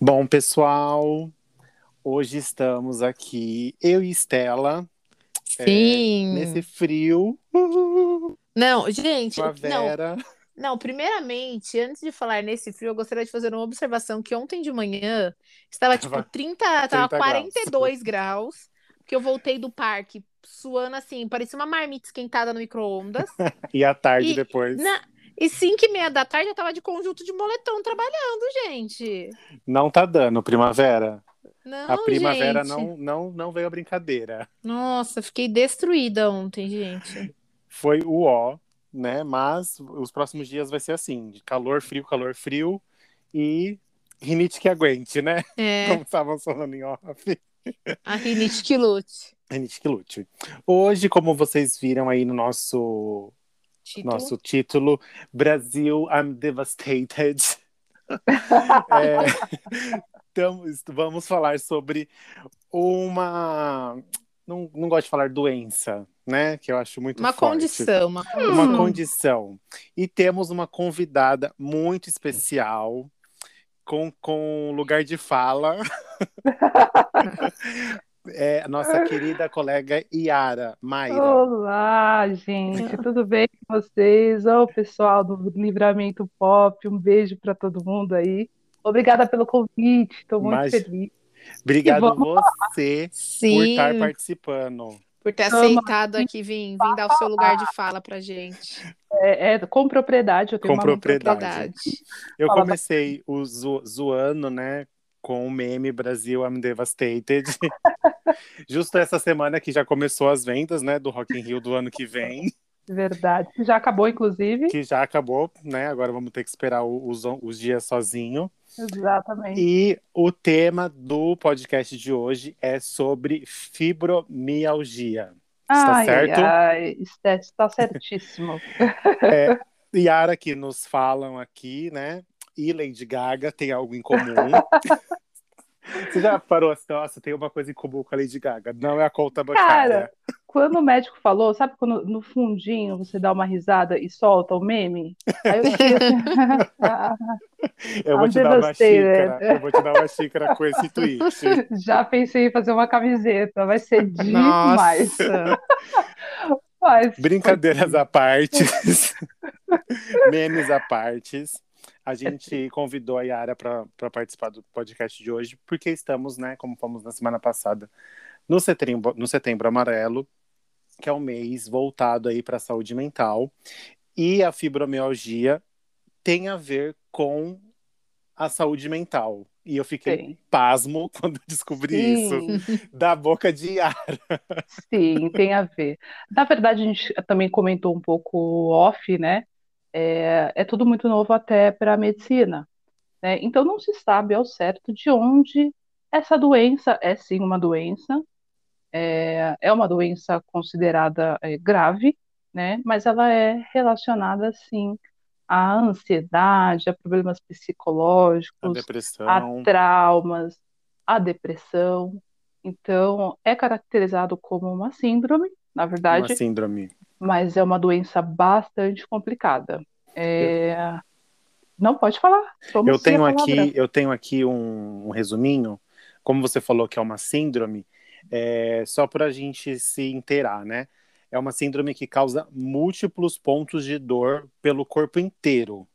Bom, pessoal, hoje estamos aqui, eu e Estela, Sim. nesse frio. Não, gente, não, Primavera. não, primeiramente, antes de falar nesse frio, eu gostaria de fazer uma observação que ontem de manhã estava tipo Tava 30, tava 30 42 graus, que eu voltei do parque suando assim, parecia uma marmita esquentada no micro-ondas. E à tarde E- depois. Na- E 5 e meia da tarde eu tava de conjunto de moletom trabalhando, gente. Não tá dando primavera. Não, a primavera gente. não, não, não veio a brincadeira. Nossa, fiquei destruída ontem, gente. Foi o ó, né? Mas os próximos dias vai ser assim: de calor, frio, calor, frio e rinite que aguente, né? É, Como estavam falando em off. a rinite que lute. Rinite que lute. Hoje, como vocês viram aí no nosso, Título. nosso título, Brasil, I'm Devastated. É, tamo- vamos falar sobre uma. Não, não gosto de falar doença, né? Que eu acho muito Uma forte. condição, uma condição. Uma condição. E temos uma convidada muito especial, com, com lugar de fala. É a nossa querida colega Yara Mayra. Olá, gente, tudo bem com vocês? Ô, pessoal do Livramento Pop, um beijo para todo mundo aí. Obrigada pelo convite, estou muito Mas- feliz. Obrigado vamos você por Sim, estar participando. por ter aceitado aqui vir, vir dar o seu lugar de fala pra gente. É, é com propriedade, eu tenho Com uma propriedade. Verdade. Eu Fala comecei o zo- zoando, né? Com o meme Brasil I'm Devastated. Justo essa semana que já começou as vendas, né? Do Rock in Rio do ano que vem. verdade. Já acabou, inclusive. que já acabou, né? Agora vamos ter que esperar os, os dias sozinho. Exatamente. E o tema do podcast de hoje é sobre fibromialgia. Está Ai, certo? ai, ai, está, está certíssimo. É, Yara que nos falam aqui, né? E Lady Gaga tem algo em comum. Você já parou assim, nossa, tem uma coisa em comum com a Lady Gaga. Não é a conta bancária. Cara, Quando o médico falou, sabe quando no fundinho você dá uma risada e solta o meme? Aí eu fiquei assim, ah, eu vou I'm te dar uma devastated. xícara. Eu vou te dar uma xícara com esse tweet. Já pensei em fazer uma camiseta, vai ser demais. Mas Brincadeiras à parte, memes à parte. A gente convidou a Yara para participar do podcast de hoje, porque estamos, né, como fomos na semana passada, no setembro, no setembro amarelo, que é um mês voltado aí para a saúde mental. E a fibromialgia tem a ver com a saúde mental. E eu fiquei Tem. pasmo quando descobri isso sim, da boca de Yara. sim, tem a ver. Na verdade, a gente também comentou um pouco off, né? É, é tudo muito novo até para a medicina, né? Então não se sabe ao certo de onde essa doença é sim uma doença, é, é uma doença considerada é, grave, né? Mas ela é relacionada sim à ansiedade, a problemas A psicológicos, depressão. a traumas, a depressão. Então, é caracterizado como uma síndrome, na Uma verdade, síndrome. mas é uma doença bastante complicada. É, Não pode falar. Toma Eu tenho aqui, eu tenho aqui um, um resuminho. Como você falou que é uma síndrome, é, só para a gente se inteirar, né? É uma síndrome que causa múltiplos pontos de dor pelo corpo inteiro.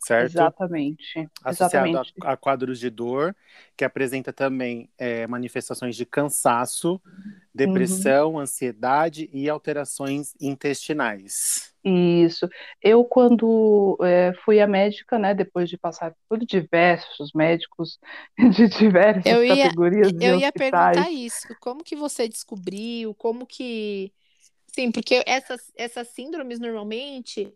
Certo? Exatamente. Associado Exatamente. a, a quadros de dor, que apresenta também é, manifestações de cansaço, depressão, ansiedade e alterações intestinais. Isso. Eu, quando eh, fui à médica, né, depois de passar por diversos médicos de diversas Eu ia- categorias de Eu ia perguntar isso. Como que você descobriu? Como que. Sim, porque essas, essas síndromes normalmente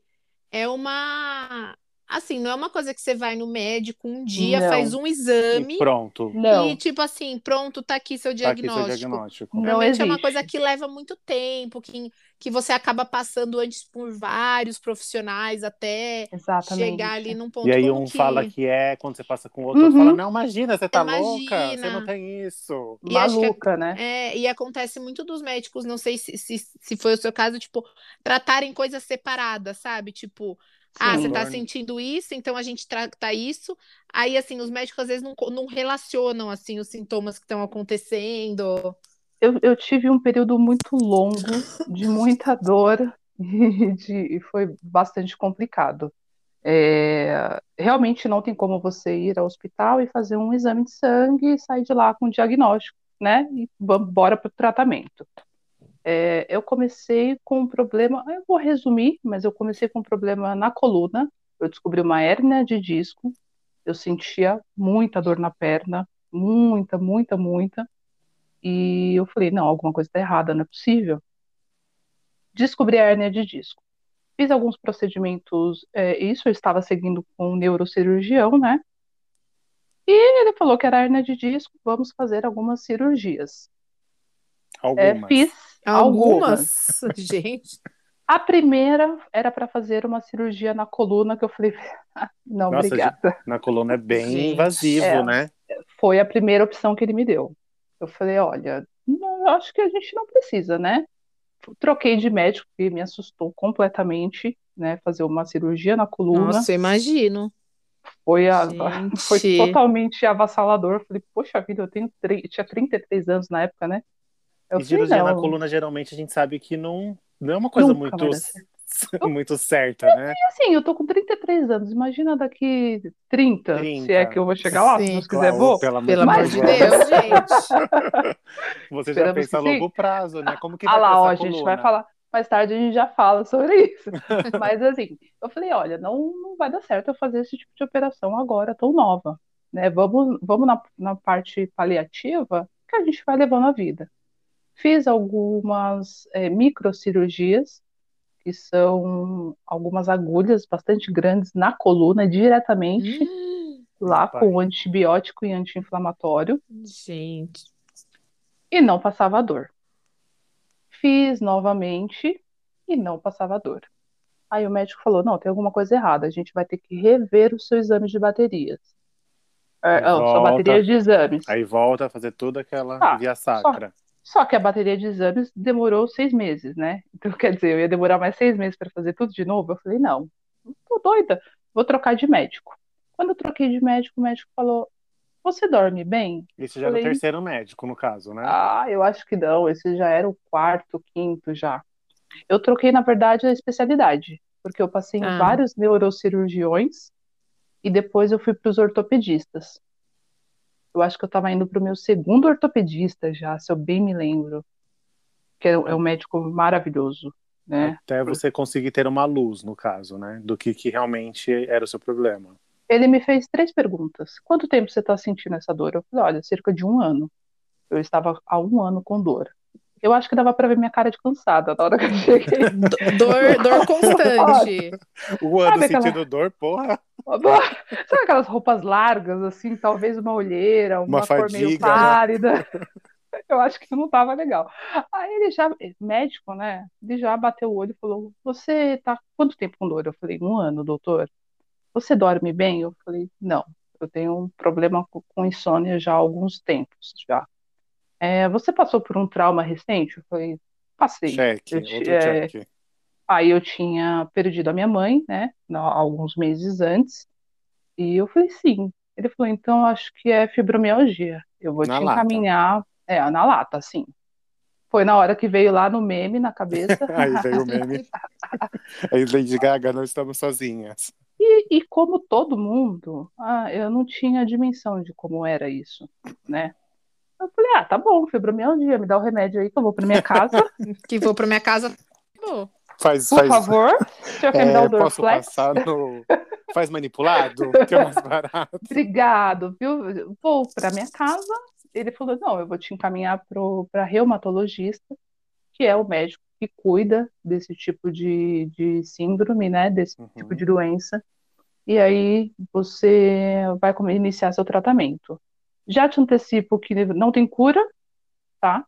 é uma. Assim, não é uma coisa que você vai no médico um dia, Não. faz um exame E pronto, não, e, tipo assim, pronto, tá aqui seu tá aqui seu diagnóstico. diagnóstico. Não Normalmente é uma existe. coisa que leva muito tempo, que, que você acaba passando antes por vários profissionais até exatamente. chegar ali num ponto E aí um que... fala que é, quando você passa com o outro, Uhum. fala, não, imagina, você tá louca, você Imagina. não tem isso. E que é- Maluca, né? É, e acontece muito dos médicos, não sei se, se, se foi o seu caso, tipo, tratarem coisas separadas, sabe? Tipo, ah, você tá Dor- sentindo isso, então a gente trata isso. Aí, assim, os médicos às vezes não, não relacionam, assim, os sintomas que estão acontecendo. Eu, eu tive um período muito longo de muita dor e, de, e foi bastante complicado. É, realmente não tem como você ir ao hospital e fazer um exame de sangue e sair de lá com um diagnóstico, né? E embora para o tratamento. É, eu comecei com um problema, eu vou resumir, mas eu comecei com um problema na coluna. Eu descobri uma hérnia de disco. Eu sentia muita dor na perna, muita, muita, muita. E eu falei, não, alguma coisa está errada, não é possível. Descobri a hérnia de disco. Fiz alguns procedimentos, é, isso eu estava seguindo com um neurocirurgião, né? E ele falou que era hérnia de disco, vamos fazer algumas cirurgias. É, Algumas. fiz algumas. Algumas, gente. A primeira era para fazer uma cirurgia na coluna, que eu falei, "Ah, não, Nossa, obrigada. Na coluna é bem Gente. invasivo, É. né? Foi a primeira opção que ele me deu. Eu falei, olha, não, eu acho que a gente não precisa, né? Troquei de médico, porque me assustou completamente, né? Fazer uma cirurgia na coluna. Nossa, eu imagino. Foi, a- foi totalmente avassalador. Eu falei, poxa vida, eu tenho tinha 33 anos na época, né? Eu E cirurgia na não, coluna, geralmente, a gente sabe que não, não é uma coisa Nunca muito, muito certa, né? E assim, eu tô com 33 anos, imagina daqui 30, 30. se é que eu vou chegar lá, se Sim. Deus quiser, Claro, vou. pelo amor Pelo de amor Mas de Deus. Deus, gente. Você já Esperamos pensa a longo prazo, né? Como que Ah vai lá, ter ó, a gente vai falar, mais tarde a gente já fala sobre isso. Mas assim, eu falei, olha, não, não vai dar certo eu fazer esse tipo de operação agora, tão nova, né? Vamos, vamos na, na parte paliativa que a gente vai levando a vida. Fiz algumas é, microcirurgias, que são algumas agulhas bastante grandes na coluna, diretamente, Hum, lá pai. com antibiótico e anti-inflamatório, gente. e não passava dor. Fiz novamente e não passava dor. Aí o médico falou: não, tem alguma coisa errada, a gente vai ter que rever o seu exame de baterias. É, não, sua Volta. bateria de exames. Aí volta a fazer toda aquela Ah, via sacra. Só que a bateria de exames demorou seis meses, né? Então, quer dizer, eu ia demorar mais seis meses para fazer tudo de novo. Eu falei: não, tô doida, vou trocar de médico. Quando eu troquei de médico, o médico falou: você dorme bem? Isso já era o Falei- terceiro médico, no caso, né? Ah, eu acho que não. Esse já era o quarto, quinto já. Eu troquei, na verdade, a especialidade, porque eu passei em Ah. vários neurocirurgiões e depois eu fui para os ortopedistas. Eu acho que eu estava indo para o meu segundo ortopedista já, se eu bem me lembro, que é um é um médico maravilhoso, né? Até você conseguir ter uma luz, no caso, né? Do que, que realmente era o seu problema. Ele me fez três perguntas. Quanto tempo você está sentindo essa dor? Eu falei, olha, cerca de um ano. Eu estava há um ano com dor. Eu acho que dava para ver minha cara de cansada na hora que eu cheguei. Do- Dor, dor constante. O ano Sabe aquela- sentindo dor, porra. Sabe aquelas roupas largas, assim, talvez uma olheira, uma, Uma cor meio fadiga, né? pálida. Eu acho que não estava legal. Aí ele já, médico, né? Ele já bateu o olho e falou: Você tá quanto tempo com dor? Eu falei: Um ano, doutor. Você dorme bem? Eu falei: Não, eu tenho um problema com com insônia já há alguns tempos já. "É, você passou por um trauma recente? Eu falei: Passei. Cheque, Eu outro ti- é, cheque. Aí eu tinha perdido a minha mãe, né, alguns meses antes, e eu falei sim. Ele falou, então acho que é fibromialgia. Eu vou Na te lata. encaminhar, é, na lata, sim. Foi na hora que veio lá no meme na cabeça. Aí veio o meme. Aí Lady Gaga, não estamos sozinhas. E, e como todo mundo, ah, eu não tinha dimensão de como era isso, né? Eu falei, ah, tá bom, fibromialgia, me dá o remédio aí que eu vou pra minha casa. Que vou pra minha casa. Pô, Faz, Por faz, favor, senhor quer me é, dar o posso Dorflex? passar no. Faz manipulado, que é mais barato. Obrigado, viu? Vou para minha casa. Ele falou: não, eu vou te encaminhar para reumatologista, que é o médico que cuida desse tipo de, de síndrome, né? Desse Uhum. tipo de doença. E aí você vai iniciar seu tratamento. Já te antecipo que não tem cura, tá?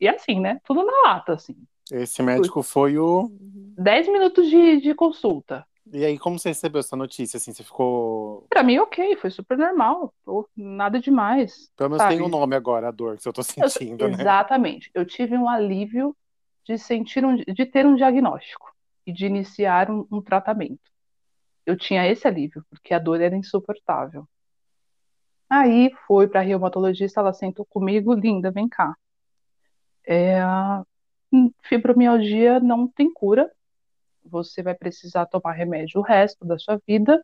E assim, né? Tudo na lata, assim. Esse médico foi o. 10 minutos de, de consulta. E aí, como você recebeu essa notícia? Assim, você ficou. Pra mim, ok, foi super normal. Nada demais. Pelo menos Sabe? tem um nome agora, a dor que eu tô Eu- sentindo, né? Exatamente. Eu tive um alívio de sentir um, de ter um diagnóstico e de iniciar um, um tratamento. Eu tinha esse alívio, porque a dor era insuportável. Aí fui para a reumatologista, ela sentou comigo, linda, vem cá. É, hum, fibromialgia não tem cura. Você vai precisar tomar remédio o resto da sua vida.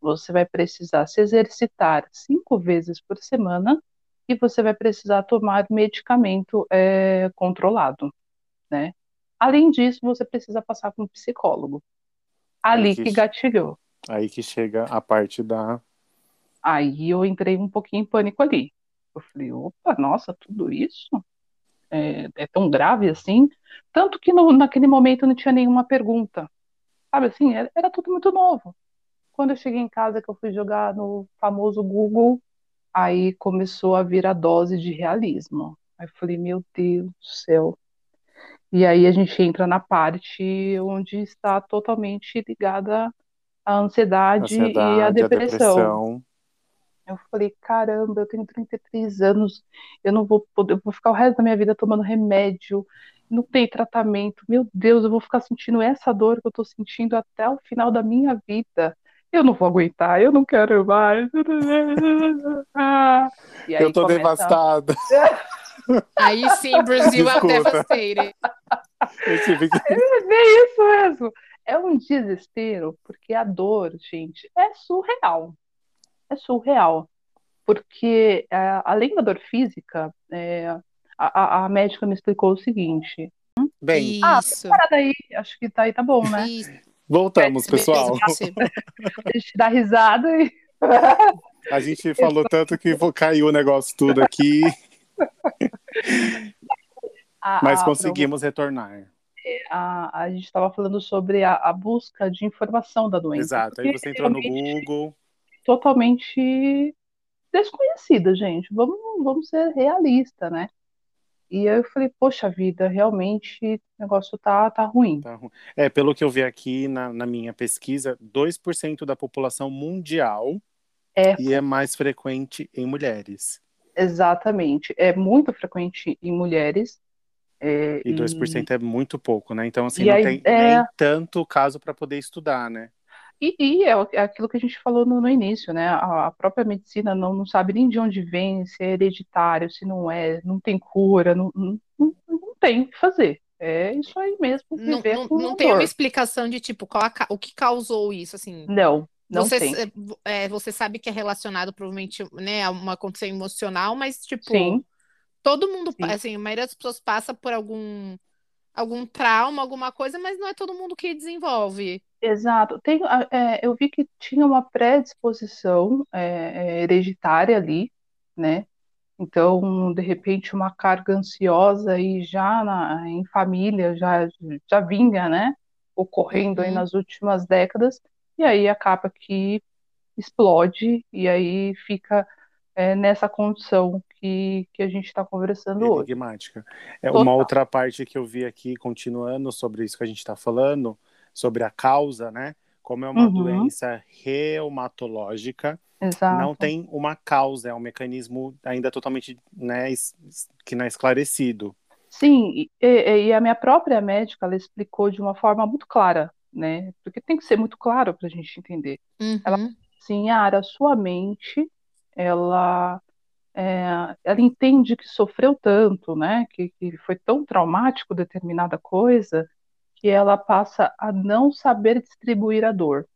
Você vai precisar se exercitar cinco vezes por semana e você vai precisar tomar medicamento é, controlado, né? Além disso, você precisa passar com um psicólogo. Ali que que gatilhou. Aí que chega a parte da. Aí eu entrei um pouquinho em pânico ali. Eu falei, opa, nossa, tudo isso? É, é tão grave assim? Tanto que no- naquele momento não tinha nenhuma pergunta. Sabe assim, era, era tudo muito novo. Quando eu cheguei em casa, que eu fui jogar no famoso Google, aí começou a vir a dose de realismo. Aí eu falei, meu Deus do céu. E aí a gente entra na parte onde está totalmente ligada à ansiedade, e à Ansiedade, a depressão. Eu falei, caramba, eu tenho 33 anos, eu não vou poder, eu vou ficar o resto da minha vida tomando remédio, não tem tratamento. Meu Deus, eu vou ficar sentindo essa dor que eu tô sentindo até o final da minha vida. Eu não vou aguentar, eu não quero mais. Aí Eu tô começa- devastada. aí sim, Brasil é devastated. Que- É isso mesmo. É um desespero, porque a dor, gente, é surreal. É surreal. Porque, é, além da dor física, é, a, a- a médica me explicou o seguinte. Bem, Ah, Isso. Para daí, acho que tá aí, tá bom, né? Isso. voltamos, pessoal. Beleza, você. A gente dá risada e. A gente falou tanto que caiu o negócio tudo aqui, A, mas a- conseguimos retornar. A, a gente estava falando sobre a, a busca de informação da doença. Exato. Aí você entrou no Google. Totalmente desconhecida, gente. Vamos, vamos ser realistas, né? E aí eu falei, poxa vida, realmente o negócio tá, tá ruim. Tá ru- É, pelo que eu vi aqui na, na minha pesquisa, 2% da população mundial É, e é mais frequente em mulheres. exatamente. É muito frequente em mulheres. é, E 2% é muito pouco, né? Então, assim, E não aí, tem é- nem tanto caso para poder estudar, né? E, e é é aquilo que a gente falou no, no início, né? A, a própria medicina não, não sabe nem de onde vem, se é hereditário, se não é, não tem cura, não, não, não- tem o que fazer. É isso aí mesmo, Não, não, não tem uma explicação de tipo qual a o que causou isso, assim. Não, não você, tem. é, você sabe que é relacionado provavelmente, né, a uma condição emocional, mas tipo, Sim, todo mundo, Sim. assim, a maioria das pessoas passa por algum algum trauma, alguma coisa, mas não é todo mundo que desenvolve. exato. Tem, é, eu vi que tinha uma predisposição é, é, hereditária ali, né? Então, de repente, uma carga ansiosa e já na, em família já, já vinha, né? Ocorrendo aí Uhum. nas últimas décadas, e aí acaba que explode, e aí fica é, nessa condição que, que a gente está conversando hoje. Enigmática. É Total. uma outra parte que eu vi aqui, continuando sobre isso que a gente está falando, sobre a causa, né? Como é uma Uhum. doença reumatológica, Exato. não tem uma causa, é um mecanismo ainda totalmente, né, es- que não é esclarecido. Sim, e, e- a minha própria médica, ela explicou de uma forma muito clara, né? Porque tem que ser muito claro para a gente entender. Ela- Uhum. Sim, Yara, sua mente, ela, é, ela entende que sofreu tanto, né? Que, que foi tão traumático determinada coisa, que ela passa a não saber distribuir a dor.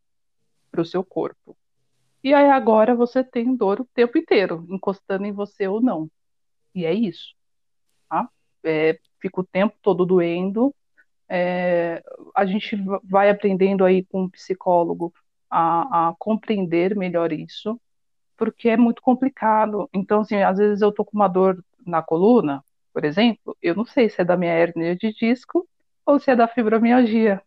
para o seu corpo. E aí agora você tem dor o tempo inteiro, encostando em você ou não. E é isso. Tá? É, fica o tempo todo doendo. É, a gente vai aprendendo aí com um psicólogo a, a, compreender melhor isso, porque é muito complicado. Então, assim, às vezes eu tô com uma dor na coluna, por exemplo, eu não sei se é da minha hernia de disco ou se é da fibromialgia.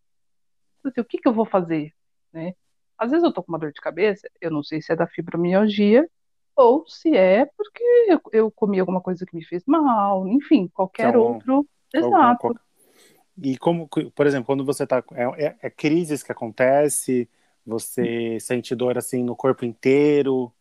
Assim, o que, que eu vou fazer? Né? Às vezes eu tô com uma dor de cabeça, eu não sei se é da fibromialgia ou se é porque eu, eu comi alguma coisa que me fez mal, enfim, qualquer então, outro. Exato. E como, por exemplo, quando você tá. É, é, é crises que acontece, você sente dor assim no corpo inteiro?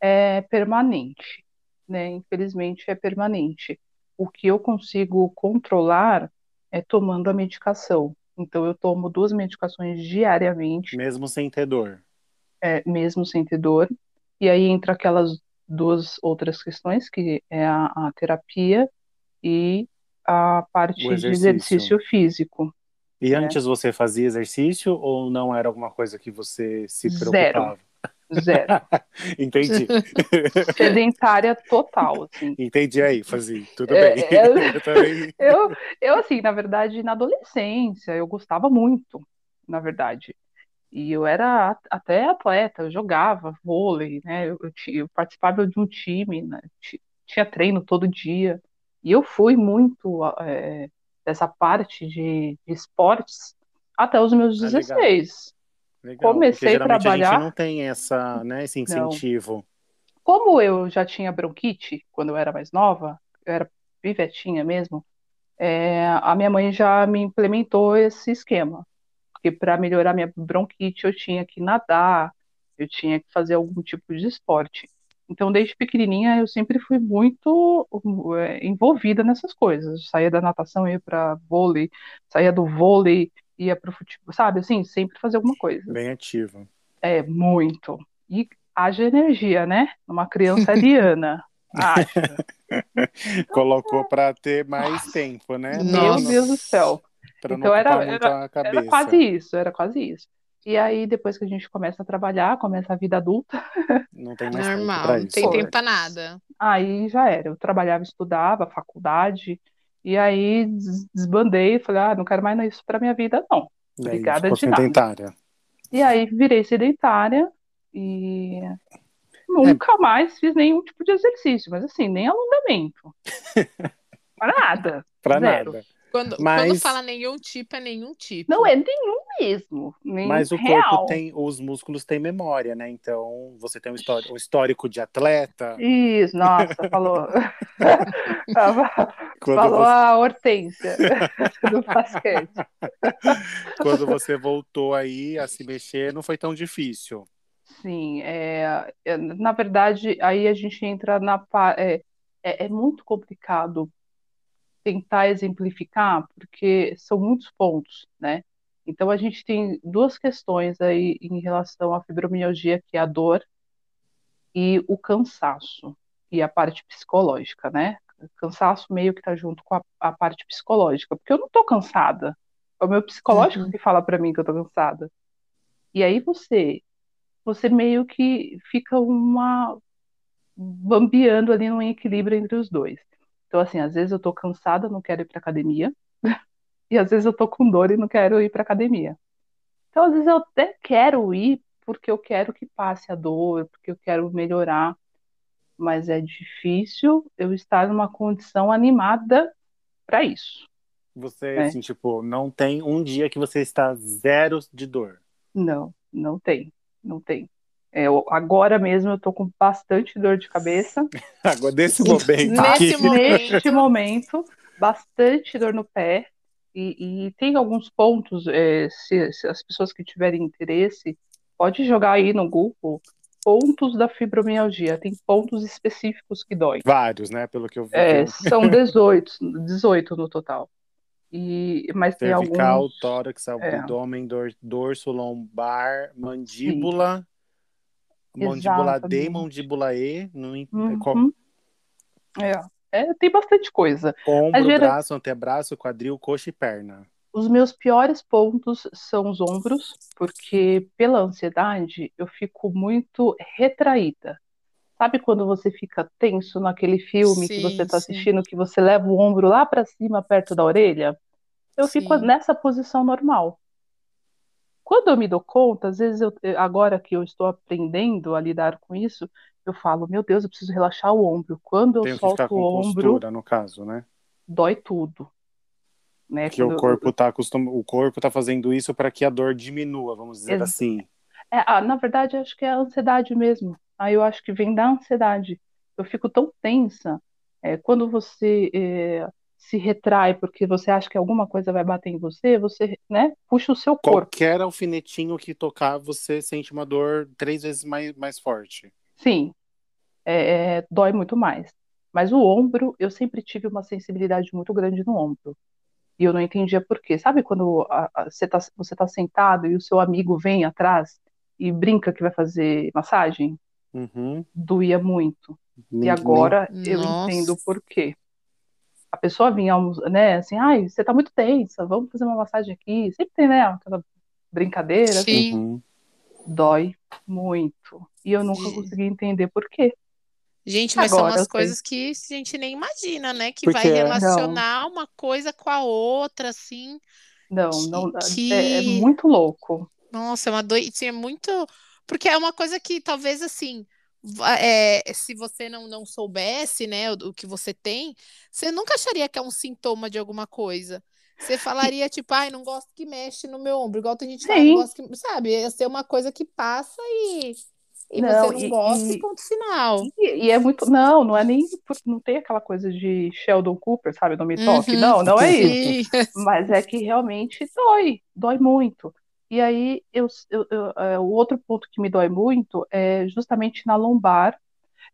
É permanente, né? Infelizmente é permanente. O que eu consigo controlar é tomando a medicação. Então eu tomo duas medicações diariamente. Mesmo sem ter dor. É, mesmo sem ter dor. E aí entra aquelas duas outras questões, que é a, a terapia e a parte exercício. de exercício físico. E né? antes você fazia exercício ou não era alguma coisa que você se preocupava? Zero. Zero. Entendi. Sedentária total, assim. Entendi aí, fazia. Tudo é, bem. É, eu, também... eu, eu, assim, na verdade, na adolescência, eu gostava muito, na verdade. E eu era até atleta, eu jogava vôlei, né? Eu, eu, eu participava de um time, né? tinha treino todo dia. E eu fui muito é, dessa parte de, de, esportes até os meus 16. Ah, Legal, Comecei a trabalhar. A gente não tem essa, né, esse incentivo. Não. Como eu já tinha bronquite quando eu era mais nova, eu era pivetinha mesmo, é, a minha mãe já me implementou esse esquema. Porque para melhorar minha bronquite eu tinha que nadar, eu tinha que fazer algum tipo de esporte. Então, desde pequenininha, eu sempre fui muito é, envolvida nessas coisas. Saía da natação, ia para vôlei, saía do vôlei, ia pro futebol, sabe? Assim, sempre fazer alguma coisa. Bem ativo. É, muito. E haja energia, né? Uma criança ariana. Colocou para ter mais tempo, né? Meu Nossa. Deus do céu. Pra então era, era, era quase isso, era quase isso. E aí, depois que a gente começa a trabalhar, começa a vida adulta. Não tem mais Normal, tempo pra não tem tempo pra nada. Aí já era. Eu trabalhava, estudava, faculdade, e aí desbandei, falei, ah, não quero mais isso para minha vida, não. Obrigada de sedentária. nada. E aí virei sedentária e nunca é. mais fiz nenhum tipo de exercício, mas assim, nem alongamento. para nada. Para nada. Quando, Mas... quando fala nenhum tipo, é nenhum tipo. Não, é nenhum mesmo. Nenhum Mas o real. corpo tem, os músculos têm memória, né? Então você tem um histórico, um histórico de atleta. Isso, nossa, falou. falou você... a Hortência do basquete. Quando você voltou aí a se mexer, não foi tão difícil. Sim, é, é na verdade, aí a gente entra na. É, é, é muito complicado tentar exemplificar, porque são muitos pontos, né? Então a gente tem duas questões aí em relação à fibromialgia, que é a dor e o cansaço e a parte psicológica, né? O cansaço meio que tá junto com a, a parte psicológica, porque eu não tô cansada. É o meu psicológico uhum. que fala para mim que eu tô cansada. E aí você você meio que fica uma bambeando ali num equilíbrio entre os dois. Então, assim, às vezes eu tô cansada, não quero ir pra academia, e às vezes eu tô com dor e não quero ir pra academia. Então, às vezes eu até quero ir porque eu quero que passe a dor, porque eu quero melhorar, mas é difícil eu estar numa condição animada para isso. Você, né? assim, tipo, não tem um dia que você está zero de dor? Não, não tem, não tem. É, agora mesmo eu tô com bastante dor de cabeça. Agora, nesse momento. Nesse momento. Neste momento, bastante dor no pé. E, e tem alguns pontos, é, se, se, as pessoas que tiverem interesse, pode jogar aí no Google pontos da fibromialgia. Tem pontos específicos que dói. Vários, né? Pelo que eu vi. É, são 18, 18 no total. E, mas Cervical, tem alguns... tórax, abdômen, é. dorso lombar, mandíbula. Sim Mandíbula D e mandíbula E. No... Uhum. É, é, tem bastante coisa. Ombro, gera... braço, antebraço, quadril, coxa e perna. Os meus piores pontos são os ombros, porque pela ansiedade eu fico muito retraída. Sabe quando você fica tenso naquele filme que você Sim, está sim. assistindo, que você leva o ombro lá para cima, perto da orelha? Eu fico Sim. nessa posição normal. Quando eu me dou conta, às vezes eu, agora que eu estou aprendendo a lidar com isso, eu falo, meu Deus, eu preciso relaxar o ombro. Quando eu que solto ficar com o ombro, postura, no caso, né? dói tudo. Né? Porque o Quando corpo tá acostum... o corpo tá fazendo isso para que a dor diminua, vamos dizer Ex- assim. É, ah, na verdade, acho que é a ansiedade mesmo. Aí eu acho que vem da ansiedade. Eu fico tão tensa. é, quando você é, se retrai porque você acha que alguma coisa vai bater em você, você, né, puxa o seu corpo. Qualquer alfinetinho que tocar, você sente uma dor três vezes mais, mais forte. Sim, é, é, dói muito mais. Mas o ombro, eu sempre tive uma sensibilidade muito grande no ombro. E eu não entendia por quê. Sabe quando a- a- você está você tá sentado e o seu amigo vem atrás e brinca que vai fazer massagem? Uhum. Doía muito. E Nem- agora eu Nossa. entendo por quê. A pessoa vinha, né, assim, ai, você tá muito tensa, vamos fazer uma massagem aqui. Sempre tem, né, aquela brincadeira, assim, Sim. Uhum. dói muito. E eu nunca consegui entender por quê. Gente, mas Agora são umas sei. coisas que a gente nem imagina, né? Que Porque vai é- relacionar uma coisa com a outra, assim. Não, Que- não, que- é, é muito louco. Nossa, é uma doiça, é muito. Porque é uma coisa que talvez assim, é, se você não, não soubesse, né, o, o que você tem, você nunca acharia que é um sintoma de alguma coisa. Você falaria, tipo, ai, não gosto que mexe no meu ombro, igual tem gente fala, não gosto que. Sabe, ia ser uma coisa que passa e, e Não, você não e- gosta e ponto final. E, e é muito. Não, não é nem. Não tem aquela coisa de Sheldon Cooper, sabe? Não me toque. Uhum. Não, não é isso. Sim. Mas é que realmente dói, dói muito. E aí, eu, eu- eu- é, o outro ponto que me dói muito é justamente na lombar.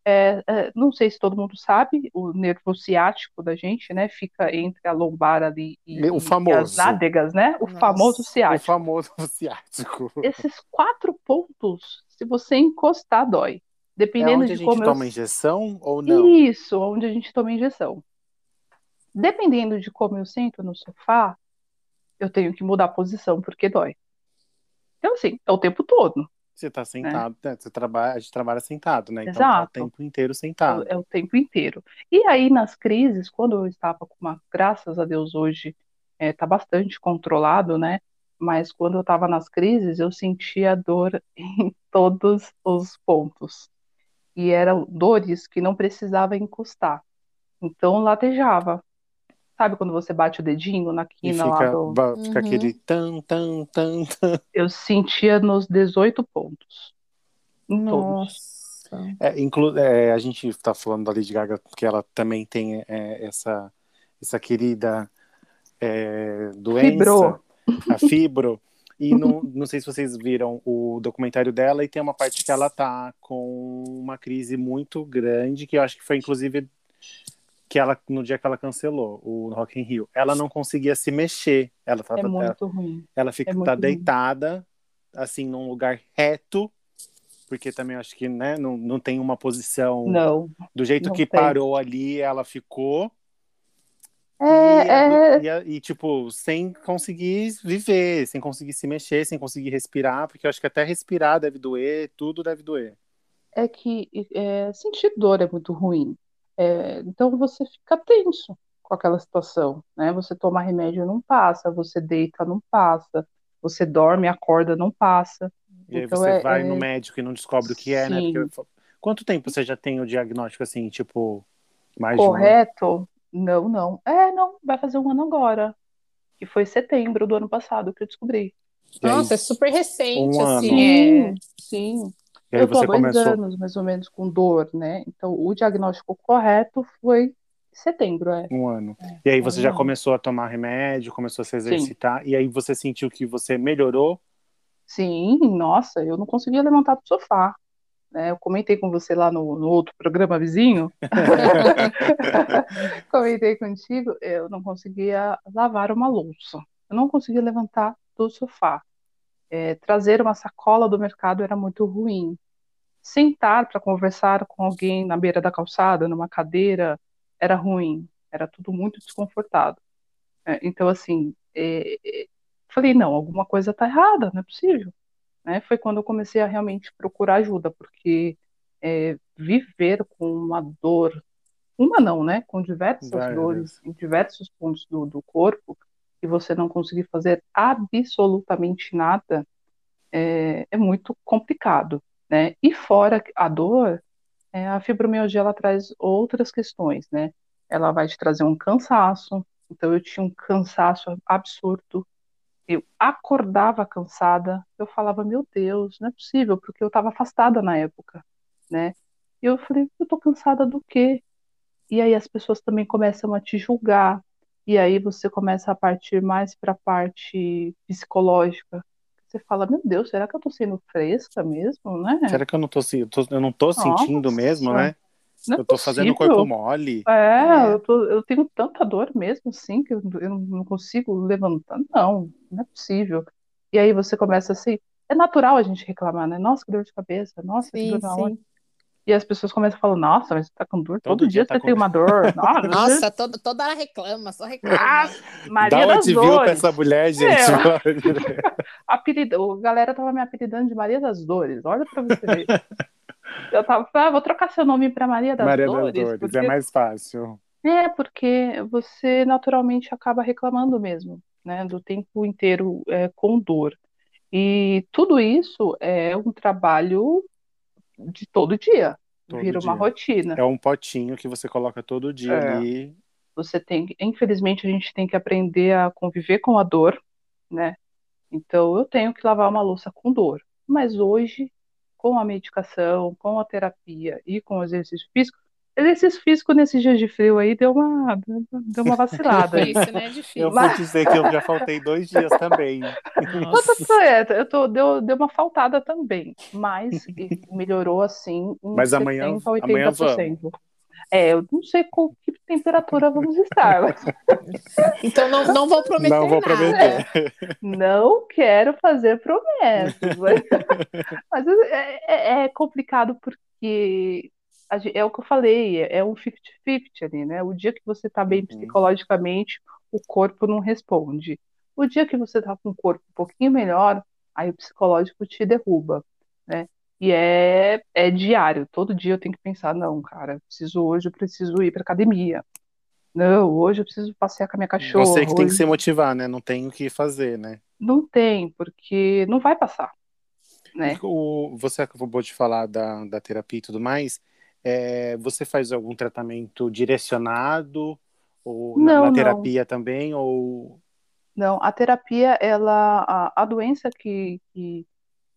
É, é, não sei se todo mundo sabe, o nervo ciático da gente, né, fica entre a lombar ali e, O e famoso. as nádegas, né? O Nossa. famoso O ciático. famoso ciático. Esses quatro pontos, se você encostar, dói. É Dependendo onde a de gente como eu toma injeção ou não? isso, onde a gente toma injeção. Dependendo de como eu sento no sofá, eu tenho que mudar a posição porque dói. Então, assim, é o tempo todo. Você tá sentado, né? Você trabalha, a gente trabalha sentado, né? Então tá Exato. o tempo inteiro É, sentado. é o tempo inteiro. E aí, nas crises, quando eu estava com uma, graças a Deus, hoje está bastante controlado, né? Mas quando eu estava nas crises, eu sentia dor em todos os pontos. E eram dores que não precisava encostar. Então, latejava. Sabe quando você bate o dedinho na E quina lá fica, do... fica Uhum. aquele tan, tan, tan, tan. Eu sentia nos 18 pontos. Em todos. Nossa. É, inclu- é, a gente tá falando da Lady Gaga porque ela também tem é, essa, essa querida é, doença, Fibro. a fibro. E não, não sei se vocês viram o documentário dela e tem uma parte que ela tá com uma crise muito grande, que eu acho que foi inclusive que ela no dia que ela cancelou o Rock in Rio, ela não conseguia se mexer. Ela É tava, ela, muito ruim. ela fica é muito tá ruim. deitada assim num lugar reto, porque também acho que né, não, não tem uma posição Não. do jeito não que tem. parou ali, ela ficou É, e, é, e, e, tipo sem conseguir viver, sem conseguir se mexer, sem conseguir respirar, porque eu acho que até respirar deve doer, tudo deve doer. é que é, sentir dor é muito ruim. É, então você fica tenso com aquela situação, né? Você toma remédio não passa, você deita não passa, você dorme, acorda não passa. E aí Então você é- vai é- no médico e não descobre o que é, né? Porque quanto tempo você já tem o diagnóstico assim, tipo mais de um ano? Correto? Não, não. É, não, vai fazer um ano agora. Que foi setembro do ano passado que eu descobri. Aí- Nossa, é super recente, Um ano. assim, é. Sim, sim. E aí Eu tô há dois começou anos, mais ou menos, com dor, né? Então, o diagnóstico correto foi setembro, é. Um ano. E aí você um já ano. começou a tomar remédio, começou a se exercitar, e aí você sentiu que você melhorou? Sim, nossa, eu não conseguia levantar do sofá. Né? Eu comentei com você lá no, no outro programa vizinho. Comentei contigo, eu não conseguia lavar uma louça. Eu não conseguia levantar do sofá. É, trazer uma sacola do mercado era muito ruim. Sentar para conversar com alguém na beira da calçada, numa cadeira, era ruim. Era tudo muito desconfortável. É, então, assim, é, é, falei, não, alguma coisa está errada, não é possível. Né? Foi quando eu comecei a realmente procurar ajuda, porque é, viver com uma dor, uma não, né? Com diversas dores em diversos pontos do, do corpo, e você não conseguir fazer absolutamente nada, é, é muito complicado, né? E fora a dor, é, a fibromialgia ela traz outras questões, né? Ela vai te trazer um cansaço, então eu tinha um cansaço absurdo, eu acordava cansada, eu falava, meu Deus, não é possível, porque eu estava afastada na época, né? E eu falei, eu tô cansada do quê? E aí as pessoas também começam a te julgar, e aí você começa a partir mais para a parte psicológica. Você fala, meu Deus, será que eu tô sendo fresca mesmo, né? Será que eu não tô, se- eu tô- eu não tô sentindo Nossa, mesmo, né? Não é eu tô fazendo o corpo mole. É, É. Eu, tô- eu tenho tanta dor mesmo, assim, que eu, eu não consigo levantar. Não, não é possível. E aí você começa assim. É natural a gente reclamar, né? Nossa, que dor de cabeça, nossa, que Sim, dor na hora. E as pessoas começam a falar, nossa, mas você tá com dor? Todo, Todo dia dia tá você com- tem uma dor. Nossa, Nossa, toda, toda hora reclama, só reclama. Ah, Da Maria das onde viu pra Dores. essa mulher, gente? Apelido, a galera tava me apelidando de Maria das Dores. Olha pra você ver. Eu tava, ah, vou trocar seu nome pra Maria das Maria das Dores, Dores, porque é mais fácil. É, porque você naturalmente acaba reclamando mesmo, né, do tempo inteiro é, com dor. E tudo isso é um trabalho de todo dia, Todo vira uma dia. rotina. É um potinho que você coloca todo dia É. ali. Você tem, infelizmente, a gente tem que aprender a conviver com a dor, né? Então, eu tenho que lavar uma louça com dor. Mas hoje, com a medicação, com a terapia e com o exercício físico, exercício físico nesses dias de frio aí deu uma, deu uma vacilada. aí. Difícil, né? Eu Difícil. vou dizer que eu já faltei dois dias também. Nossa. Eu tô, é, eu tô, deu, deu uma faltada também, mas melhorou assim em Mas amanhã- 70% a amanhã 80%. É, eu não sei com que temperatura vamos estar, mas Então não, não vou prometer Não vou nada. prometer. não quero fazer promessas. Mas, mas é, é- é complicado porque é o que eu falei, é um 50-50 ali, né? O dia que você tá bem Uhum. psicologicamente, o corpo não responde. O dia que você tá com o corpo um pouquinho melhor, aí o psicológico te derruba, né? E é, é diário, todo dia eu tenho que pensar, não, cara, preciso hoje, eu preciso ir pra academia. Não, hoje eu preciso passear com a minha cachorra. Você que tem que hoje- se motivar, né? Não tem o que fazer, né? Não tem, porque não vai passar, né? O, você acabou de falar da, da terapia e tudo mais. É, você faz algum tratamento direcionado? Ou na, Não, na não. terapia também? Ou Não, a terapia, ela, a, a doença que, que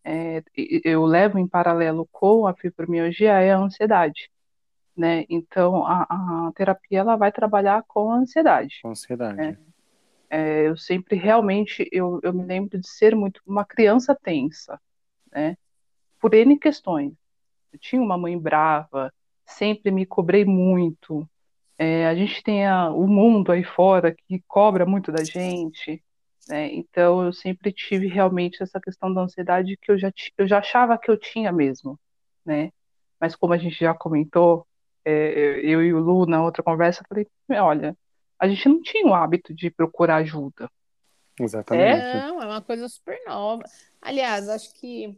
é, eu levo em paralelo com a fibromialgia é a ansiedade, né? Então, a, a terapia, ela vai trabalhar com a ansiedade. com ansiedade? É. É, eu sempre, realmente, eu, eu me lembro de ser muito uma criança tensa, né? Por N questões. Eu tinha uma mãe brava, sempre me cobrei muito. É, a gente tem a- o mundo aí fora que cobra muito da gente, né? Então eu sempre tive realmente essa questão da ansiedade que eu já, eu já achava que eu tinha mesmo, né? Mas como a gente já comentou, é, eu e o Lu na outra conversa, eu falei, olha, a gente não tinha o hábito de procurar ajuda. Exatamente. Não, é uma coisa super nova. Aliás, acho que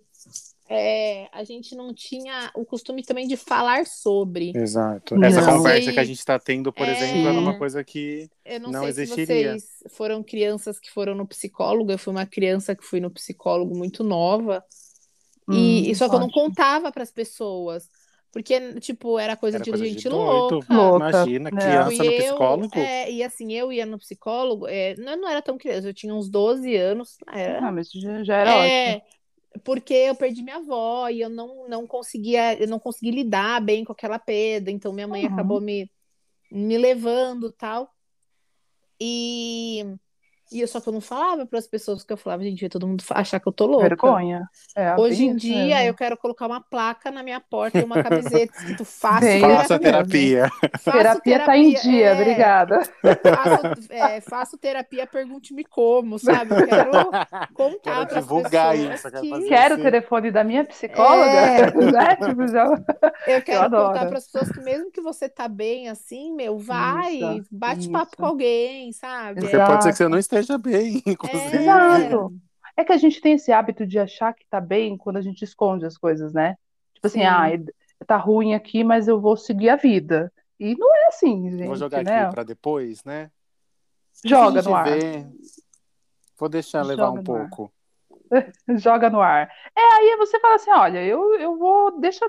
é, a gente não tinha o costume também de falar sobre. Exato. Não. Essa conversa sei. que a gente está tendo, por É. exemplo, era uma coisa que Eu não, Não sei existiria. se vocês foram crianças que foram no psicólogo. Eu fui uma criança que fui no psicólogo muito nova. E, Hum, e só que eu não contava para as pessoas. Porque, tipo, era coisa era de coisa gente de doido. louca. Louca, Imagina, né? criança no E eu- psicólogo. é, e assim, eu ia no psicólogo, é, não, não era tão criança, eu tinha uns 12 anos. Era, Ah, mas já, já era ótimo. Porque eu perdi minha avó e eu não, não conseguia, eu não consegui lidar bem com aquela perda, então minha mãe Uhum. acabou me, me levando tal. E, e eu só que eu não falava para as pessoas porque eu falava, gente, todo mundo achar que eu tô louca. Vergonha. É, Hoje em dia mesmo. eu quero colocar uma placa na minha porta e uma camiseta escrito Faça terapia. terapia. Faço Terapia tá em dia, é, obrigada. Faço, é, faço terapia, pergunte-me como, sabe? Eu quero contar Quero para divulgar pessoas isso, quero que Quero o telefone da minha psicóloga, É. né? Tipo, já... eu quero adoro. contar para as pessoas que mesmo que você tá bem assim, meu, vai, Isso, bate isso. papo com alguém, sabe? Porque É, pode ser que você não esteja veja bem, inclusive. Exato. É que a gente tem esse hábito de achar que tá bem quando a gente esconde as coisas, né? Tipo assim, Sim. ah, tá ruim aqui, mas eu vou seguir a vida. E não é assim, gente, Vou jogar né? aqui pra depois, né? Joga no ar. vê. Vou deixar levar Joga um ar. pouco. Joga no ar. É, aí você fala assim, olha, eu, eu vou, deixa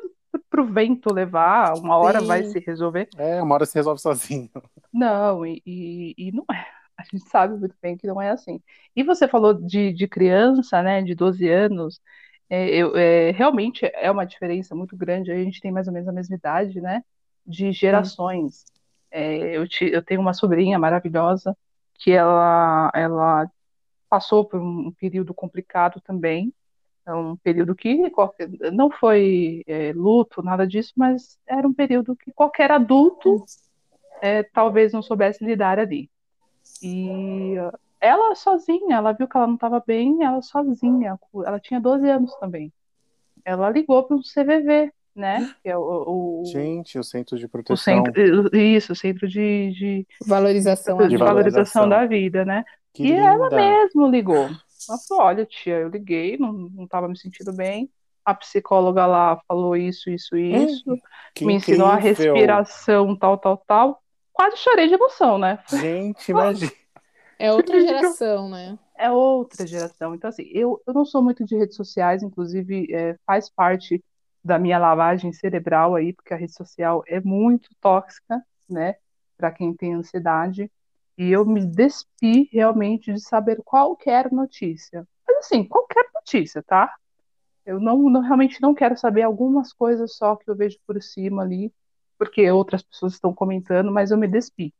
pro vento levar, uma hora Sim. vai se resolver. É, uma hora se resolve sozinho. Não, e, e, e não é. A gente sabe muito bem que não é assim. E você falou de, de criança, né, de 12 anos, é, eu, é, realmente é uma diferença muito grande. A gente tem mais ou menos a mesma idade, né, de gerações. É, eu, te- eu tenho uma sobrinha maravilhosa que ela, ela passou por um período complicado também. É um período que qualquer- não foi é, luto, nada disso, mas era um período que qualquer adulto é, talvez não soubesse lidar ali. E ela sozinha, ela viu que ela não estava bem, ela sozinha, ela tinha 12 anos também. Ela ligou para o CVV, né? Que é o, o, Gente, o centro de o proteção. centro, isso, o centro de, de, Valorização de vida. valorização valorização. da vida, né? Que E ela linda. mesmo ligou. Ela falou: Olha, tia, eu liguei, não, não estava me sentindo bem. A psicóloga lá falou isso, isso, isso. Que me ensinou a incrível. respiração, tal, tal, tal. Quase chorei de emoção, né? Gente, imagina. É outra geração, né? É outra geração. Então, assim, eu, eu não sou muito de redes sociais, inclusive é, faz parte da minha lavagem cerebral aí, porque a rede social é muito tóxica, né, para quem tem ansiedade. E eu me despi realmente de saber qualquer notícia. Mas, assim, qualquer notícia, tá? Eu não, não- realmente não quero saber algumas coisas só que eu vejo por cima ali, porque outras pessoas estão comentando, mas eu me despi.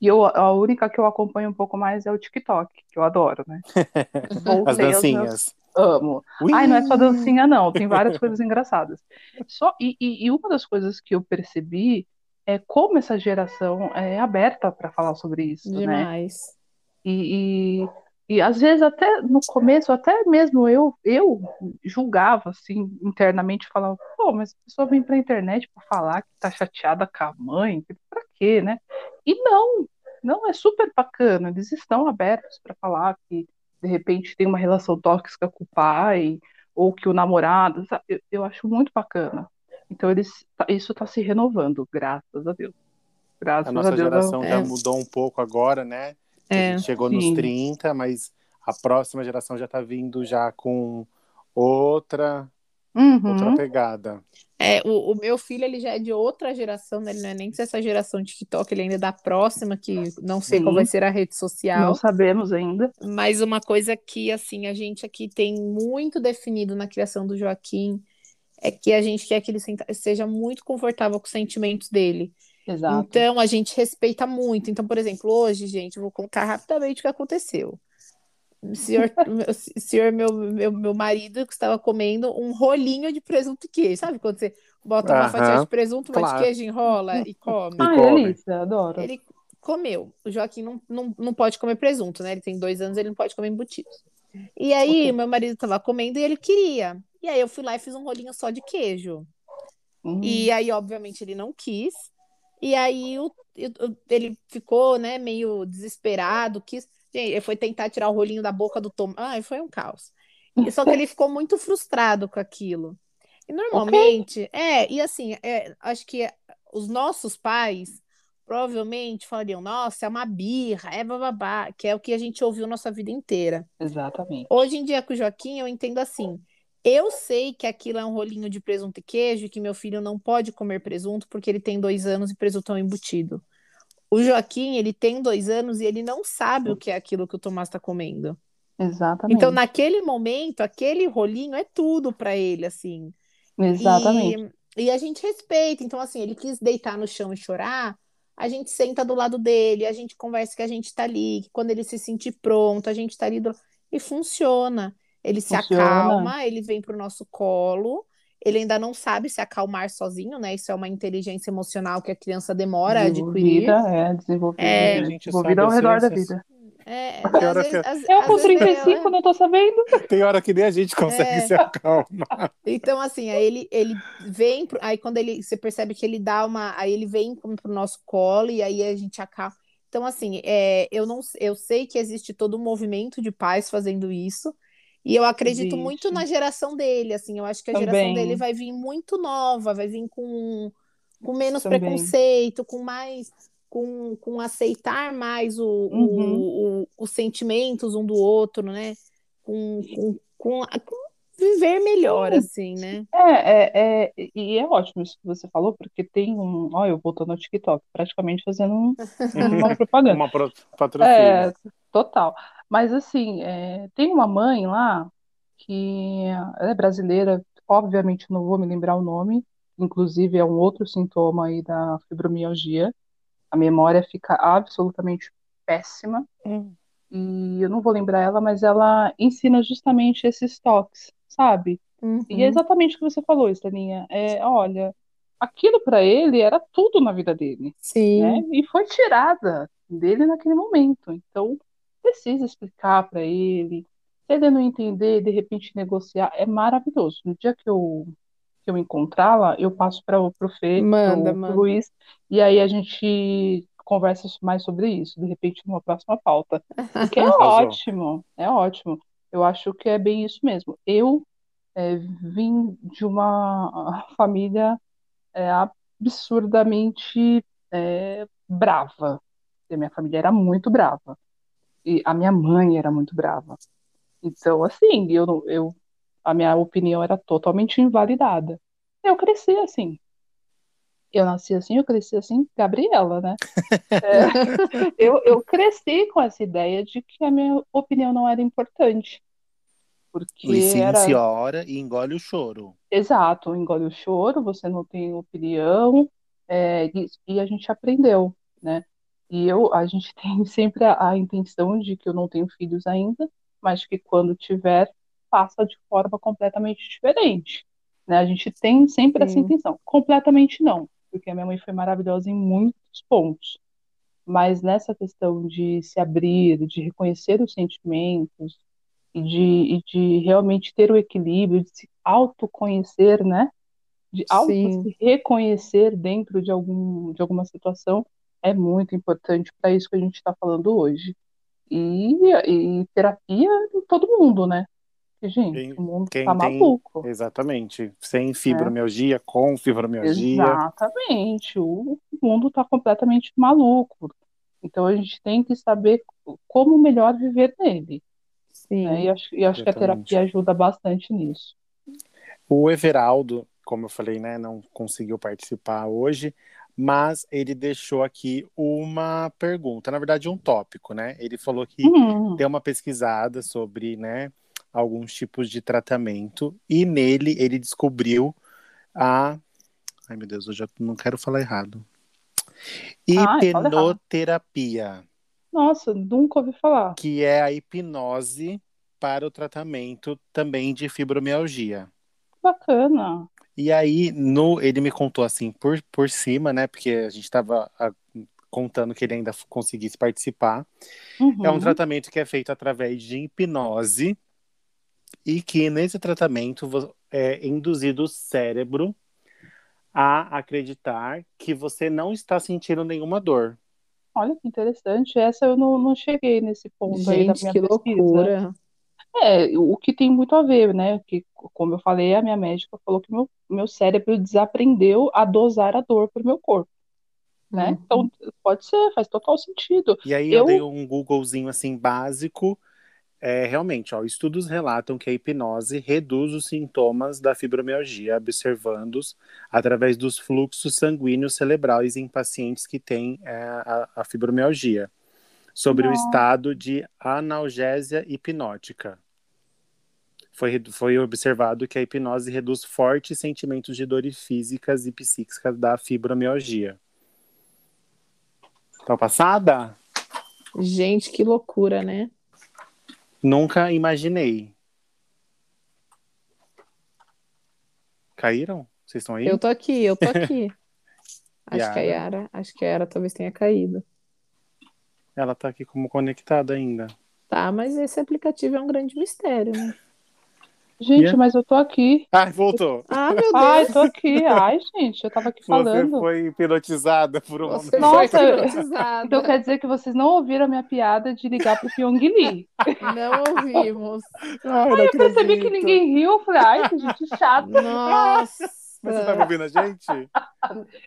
E eu, a única que eu acompanho um pouco mais é o TikTok, que eu adoro, né? As Voltei meus- dancinhas. Amo. Ui! Ai, não é só dancinha, não. Tem várias coisas engraçadas. Só, e, e- e uma das coisas que eu percebi é como essa geração é aberta para falar sobre isso, né? Demais. E, e, e às vezes até no começo, até mesmo eu, eu julgava assim internamente, falava, pô, mas a pessoa vem pra internet para falar que tá chateada com a mãe, pra quê, né? E não, não é super bacana, eles estão abertos para falar que de repente tem uma relação tóxica com o pai, ou que o namorado, sabe? Eu, eu acho muito bacana. Então eles, isso está se renovando, graças a Deus. Graças A nossa Deus. geração já É. mudou um pouco agora, né? A É. gente chegou Sim. nos 30, mas a próxima geração já tá vindo já com outra, Uhum. outra pegada. É, o, o meu filho, ele já é de outra geração, né? Ele não é nem dessa geração TikTok, ele ainda é da próxima, que não sei qual Sim. vai ser a rede social. Não sabemos ainda. Mas uma coisa que, assim, a gente aqui tem muito definido na criação do Joaquim é que a gente quer que ele seja muito confortável com os sentimentos dele. Exato. Então, a gente respeita muito. Então, por exemplo, hoje, gente, vou contar rapidamente o que aconteceu. O senhor, o senhor meu, meu, meu marido, que estava comendo um rolinho de presunto e queijo. Sabe quando você bota uma fatia de presunto, uma de queijo, enrola e come? Ai, come. delícia, adoro. Ele comeu. O Joaquim não, não, não pode comer presunto, né? Ele tem dois anos, ele não pode comer embutidos. E aí, Ok. meu marido estava comendo e ele queria. E aí, eu fui lá e fiz um rolinho só de queijo. Hum, E aí, obviamente, ele não quis. E aí, o- ele ficou, né, meio desesperado. Quis... Ele foi tentar tirar o rolinho da boca do Tom. Ai, foi um caos. Só que ele ficou muito frustrado com aquilo. E normalmente, é, e assim, é, acho que os nossos pais provavelmente falariam: nossa, é uma birra, é bababá, que é o que a gente ouviu nossa vida inteira. Exatamente. Hoje em dia, com o Joaquim, eu entendo assim. Eu sei que aquilo é um rolinho de presunto e queijo e que meu filho não pode comer presunto porque ele tem dois anos e presunto é um embutido. O Joaquim, ele tem dois anos e ele não sabe o que é aquilo que o Tomás está comendo. Exatamente. Então, naquele momento, aquele rolinho é tudo para ele, assim. Exatamente. E, e a gente respeita. Então, assim, ele quis deitar no chão e chorar, a gente senta do lado dele, a gente conversa que a gente tá ali, que quando ele se sentir pronto, a gente tá ali do... e funciona. Ele se Funciona. acalma, ele vem pro nosso colo. Ele ainda não sabe se acalmar sozinho, né? Isso é uma inteligência emocional que a criança demora a adquirir. É, desenvolvida, É, a gente desenvolvida ao sabe, redor da vida. É, a às hora vezes- que- às- Eu às com vezes 35 ela- não tô sabendo. Tem hora que nem a gente consegue É. se acalmar. Então, assim, aí ele, ele vem, pro- aí quando ele, você percebe que ele dá uma, aí ele vem pro nosso colo e aí a gente acalma. Então, assim, é, eu não eu sei que existe todo um movimento de pais fazendo isso. E eu acredito Existe. muito na geração dele, assim, eu acho que a Também. geração dele vai vir muito nova, vai vir com, com menos Também. preconceito, com mais, com, com aceitar mais o, Uhum. o- os sentimentos um do outro, né? Com, com, com, com viver melhor, Sim. assim, né? É, é, é, e é ótimo isso que você falou, porque tem um. Olha, eu voltando ao TikTok, praticamente fazendo um- uma propaganda. Uma pro- patrocínio. É, total. Mas assim, é, tem uma mãe lá que ela é brasileira, obviamente não vou me lembrar o nome, inclusive é um outro sintoma aí da fibromialgia. A memória fica absolutamente péssima. Hum. E eu não vou lembrar ela, mas ela ensina justamente esses toques, sabe? E é Uhum. exatamente o que você falou, Estelinha. É, olha, aquilo para ele era tudo na vida dele, Sim, né? E foi tirada dele naquele momento. Então, precisa explicar para ele. Se ele não entender, de repente negociar, é maravilhoso. No dia que eu que eu encontrá-la, eu passo para o pro Fê, Manda, pro, pro manda. Luiz, e aí a gente conversa mais sobre isso, de repente numa próxima pauta. Porque é ótimo, é ótimo. Eu acho que é bem isso mesmo. Eu é, vim de uma família é, absurdamente é, brava. E minha família era muito brava. E a minha mãe era muito brava. Então, assim, eu, eu, a minha opinião era totalmente invalidada. Eu cresci assim. Eu nasci assim, eu cresci assim, Gabriela, né? É, eu, eu cresci com essa ideia de que a minha opinião não era importante. Porque sim, era. e engole o choro. Exato, engole o choro, você não tem opinião, é, e, e a gente aprendeu, né? E eu, a gente tem sempre a, a intenção de que eu não tenho filhos ainda, mas que quando tiver, faça de forma completamente diferente, né? A gente tem sempre essa Sim. intenção. Completamente não, porque a minha mãe foi maravilhosa em muitos pontos, mas nessa questão de se abrir, de reconhecer os sentimentos, e de, e de realmente ter o equilíbrio, de se autoconhecer, né? De auto Sim. se reconhecer dentro de algum, de alguma situação é muito importante para isso que a gente está falando hoje. E, e terapia em todo mundo, né? Porque, gente, Quem- o mundo quem tá tem- maluco. Exatamente. Sem fibromialgia, com fibromialgia. Exatamente. O mundo tá completamente maluco. Então a gente tem que saber como melhor viver nele. Sim. né? E acho, e acho que a terapia ajuda bastante nisso. O Everaldo, como eu falei, né, não conseguiu participar hoje, mas ele deixou aqui uma pergunta, na verdade um tópico, né? Ele falou que Hum, deu uma pesquisada sobre, né, alguns tipos de tratamento e nele ele descobriu a Ai, meu Deus, eu já não quero falar errado. Hipnoterapia, nossa, nunca ouvi falar. que é a hipnose para o tratamento também de fibromialgia. Bacana. E aí, no, ele me contou assim por, por cima, né? Porque a gente estava contando que ele ainda conseguisse participar. É um Uhum. tratamento que é feito através de hipnose e que nesse tratamento é induzido o cérebro a acreditar que você não está sentindo nenhuma dor. Olha que interessante. Essa eu não, não cheguei nesse ponto aí da Gente, minha que pesquisa. loucura. É, o que tem muito a ver, né? Que, como eu falei, a minha médica falou que meu, meu cérebro desaprendeu a dosar a dor pro meu corpo, né? Uhum. Então, pode ser, faz total sentido. E aí eu, Eu- dei um Googlezinho assim básico. É, realmente, ó, estudos relatam que a hipnose reduz os sintomas da fibromialgia, observando-os através dos fluxos sanguíneos cerebrais em pacientes que têm é, a, a fibromialgia, sobre o Nossa. estado de analgésia hipnótica. Foi, foi observado que a hipnose reduz fortes sentimentos de dores físicas e psíquicas da fibromialgia. Tá passada? Gente, que loucura, né? Nunca imaginei. Caíram? Vocês estão aí? Eu tô aqui, eu tô aqui. Acho que a Yara. Yara, acho que a Yara talvez tenha caído. Ela tá aqui como conectada ainda. Tá, mas esse aplicativo é um grande mistério, né? Gente, Yeah. mas eu tô aqui. Ai, voltou. Ah, meu Deus. Ai, tô aqui. Ai, gente, eu tava aqui Você falando. foi hipnotizada por um Você. Nossa, hipnotizada. Então quer dizer que vocês não ouviram a minha piada de ligar pro Pyong Lee. Não ouvimos. Ai, não Eu percebi acredito. que ninguém riu. Eu falei, ai, que gente chata. Nossa. Mas você tava ouvindo a gente?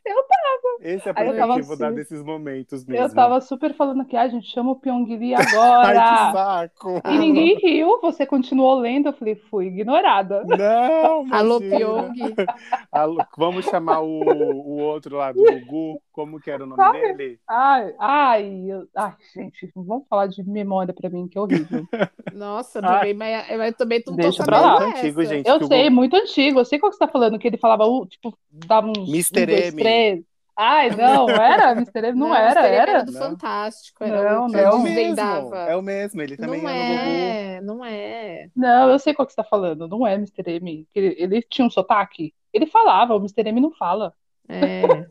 Eu tava. Esse é tava aplicativo dá assim. desses momentos mesmo. Eu tava super falando que a gente chama o Pyong Lee Ai, que agora. saco. E ninguém riu, você continuou lendo. Eu falei, fui ignorada. Não, Alô. Pyong. Alô, Vamos chamar o, o outro lá do Gugu. Como que era o nome dele? Ai, ai, eu- ai, gente, não vamos falar de memória pra mim, que é horrível. Nossa, também, mas eu também não tô Deixa pra sabendo lá. Muito antigo, gente. Eu o sei, muito antigo. Eu sei qual que você tá falando, que ele falava, tipo, dava uns. Mr. um, dois, M. três. Ai, não, era? Mr. M não, era, Mr. M era. do Não. Fantástico, era Não, o que É o não. mesmo. desvendava. É o mesmo. Ele também não é Gugu. é, não é. Não, eu sei qual que você tá falando. Não é Mr. M. Ele, ele tinha um sotaque. Ele falava, o Mr. M não fala. É.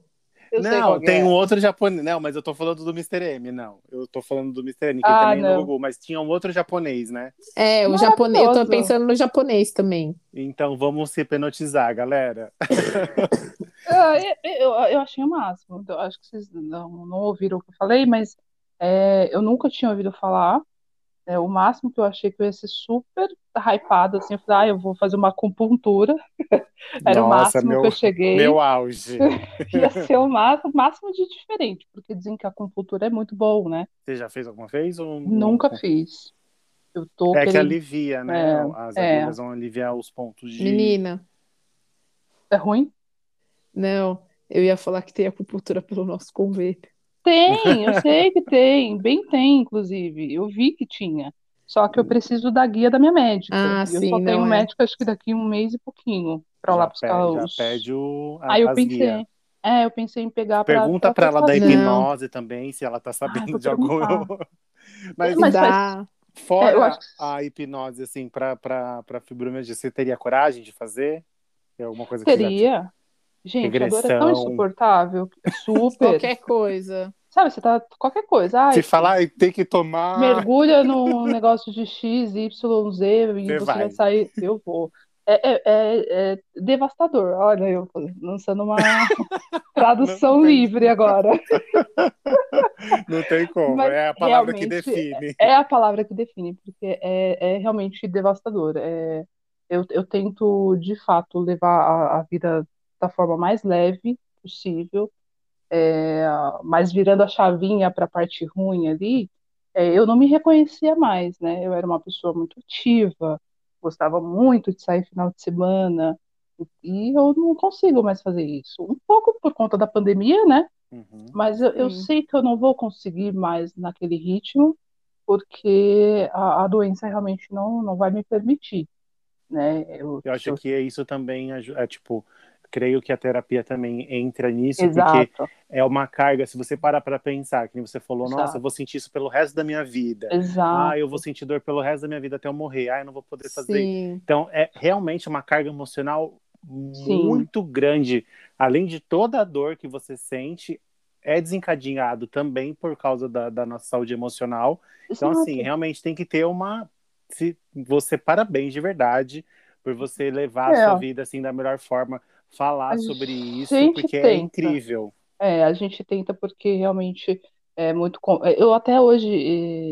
Eu Não, tem é. um outro japonês. Não, mas eu tô falando do Mr. M, não. Eu tô falando do Mr. M, que Ah, também é no não. Gugu, mas tinha um outro japonês, né? É, o japonês. Eu tô pensando no japonês também. Então vamos se hipnotizar, galera. Ah, eu, eu, eu achei o máximo. Eu acho que vocês não, não ouviram o que eu falei, mas é, eu nunca tinha ouvido falar. É, o máximo que eu achei que eu ia ser super hypada, assim, eu falei, ah, eu vou fazer uma acupuntura. Era o Nossa, máximo meu- que eu cheguei. Meu auge. Ia ser o máximo, máximo de diferente, porque dizem que a acupuntura é muito bom, né? Você já fez alguma vez? Ou... Nunca fiz. Eu tô É que querendo- alivia, né? É, As é. agulhas vão aliviar os pontos de. Menina, É ruim? não. Eu ia falar que tem acupuntura pelo nosso convênio. Tem, eu sei que tem, bem tem, inclusive. Eu vi que tinha. Só que eu preciso da guia da minha médica. Ah, eu sim, só tenho é. médica, acho que daqui um mês e pouquinho, pra lá buscar pede, os. já pede o, a, Aí eu pensei, guias. é, eu pensei em pegar. Pergunta pra ela da fazer. Não. hipnose também, se ela tá sabendo vou de algum. Mas, Mas Dá. fora É, eu acho que- a hipnose, assim, pra fibromialgia, você teria coragem de fazer? É alguma coisa que você já- Teria. Gente, a dor é tão Regressão. insuportável. Super. Qualquer coisa. Sabe, você tá. Qualquer coisa. Ai, Se falar, "Ai, tem que tomar. mergulha num negócio de X, Y, Z e Você você vai. vai sair. Eu vou. É, é, é, é devastador. Olha, eu lançando uma tradução Não livre agora. Não tem como. Mas é a palavra que define. É a palavra que define, porque é, é realmente devastador. É, eu, eu tento, de fato, levar a, a vida da forma mais leve possível, é, mas virando a chavinha para a parte ruim ali, é, eu não me reconhecia mais, né? Eu era uma pessoa muito ativa, gostava muito de sair final de semana, e eu não consigo mais fazer isso. Um pouco por conta da pandemia, né? Uhum. Mas eu, eu sei que eu não vou conseguir mais naquele ritmo, porque a, a doença realmente não, não vai me permitir, né? Eu, Eu acho eu- que isso também é tipo, creio que a terapia também entra nisso, porque Exato, é uma carga. Se você parar para pensar, que você falou, Exato. nossa, eu vou sentir isso pelo resto da minha vida. exato. Ah, eu vou sentir dor pelo resto da minha vida até eu morrer. Ah, eu não vou poder fazer. Sim. Então, é realmente uma carga emocional Sim. muito grande. Além de toda a dor que você sente, é desencadeado também por causa da, da nossa saúde emocional. Então, Exato. assim, realmente tem que ter uma. Se você, parabéns de verdade por você levar É. a sua vida assim da melhor forma, falar sobre isso, porque é tenta. incrível. É, a gente tenta porque realmente é muito. com- Eu até hoje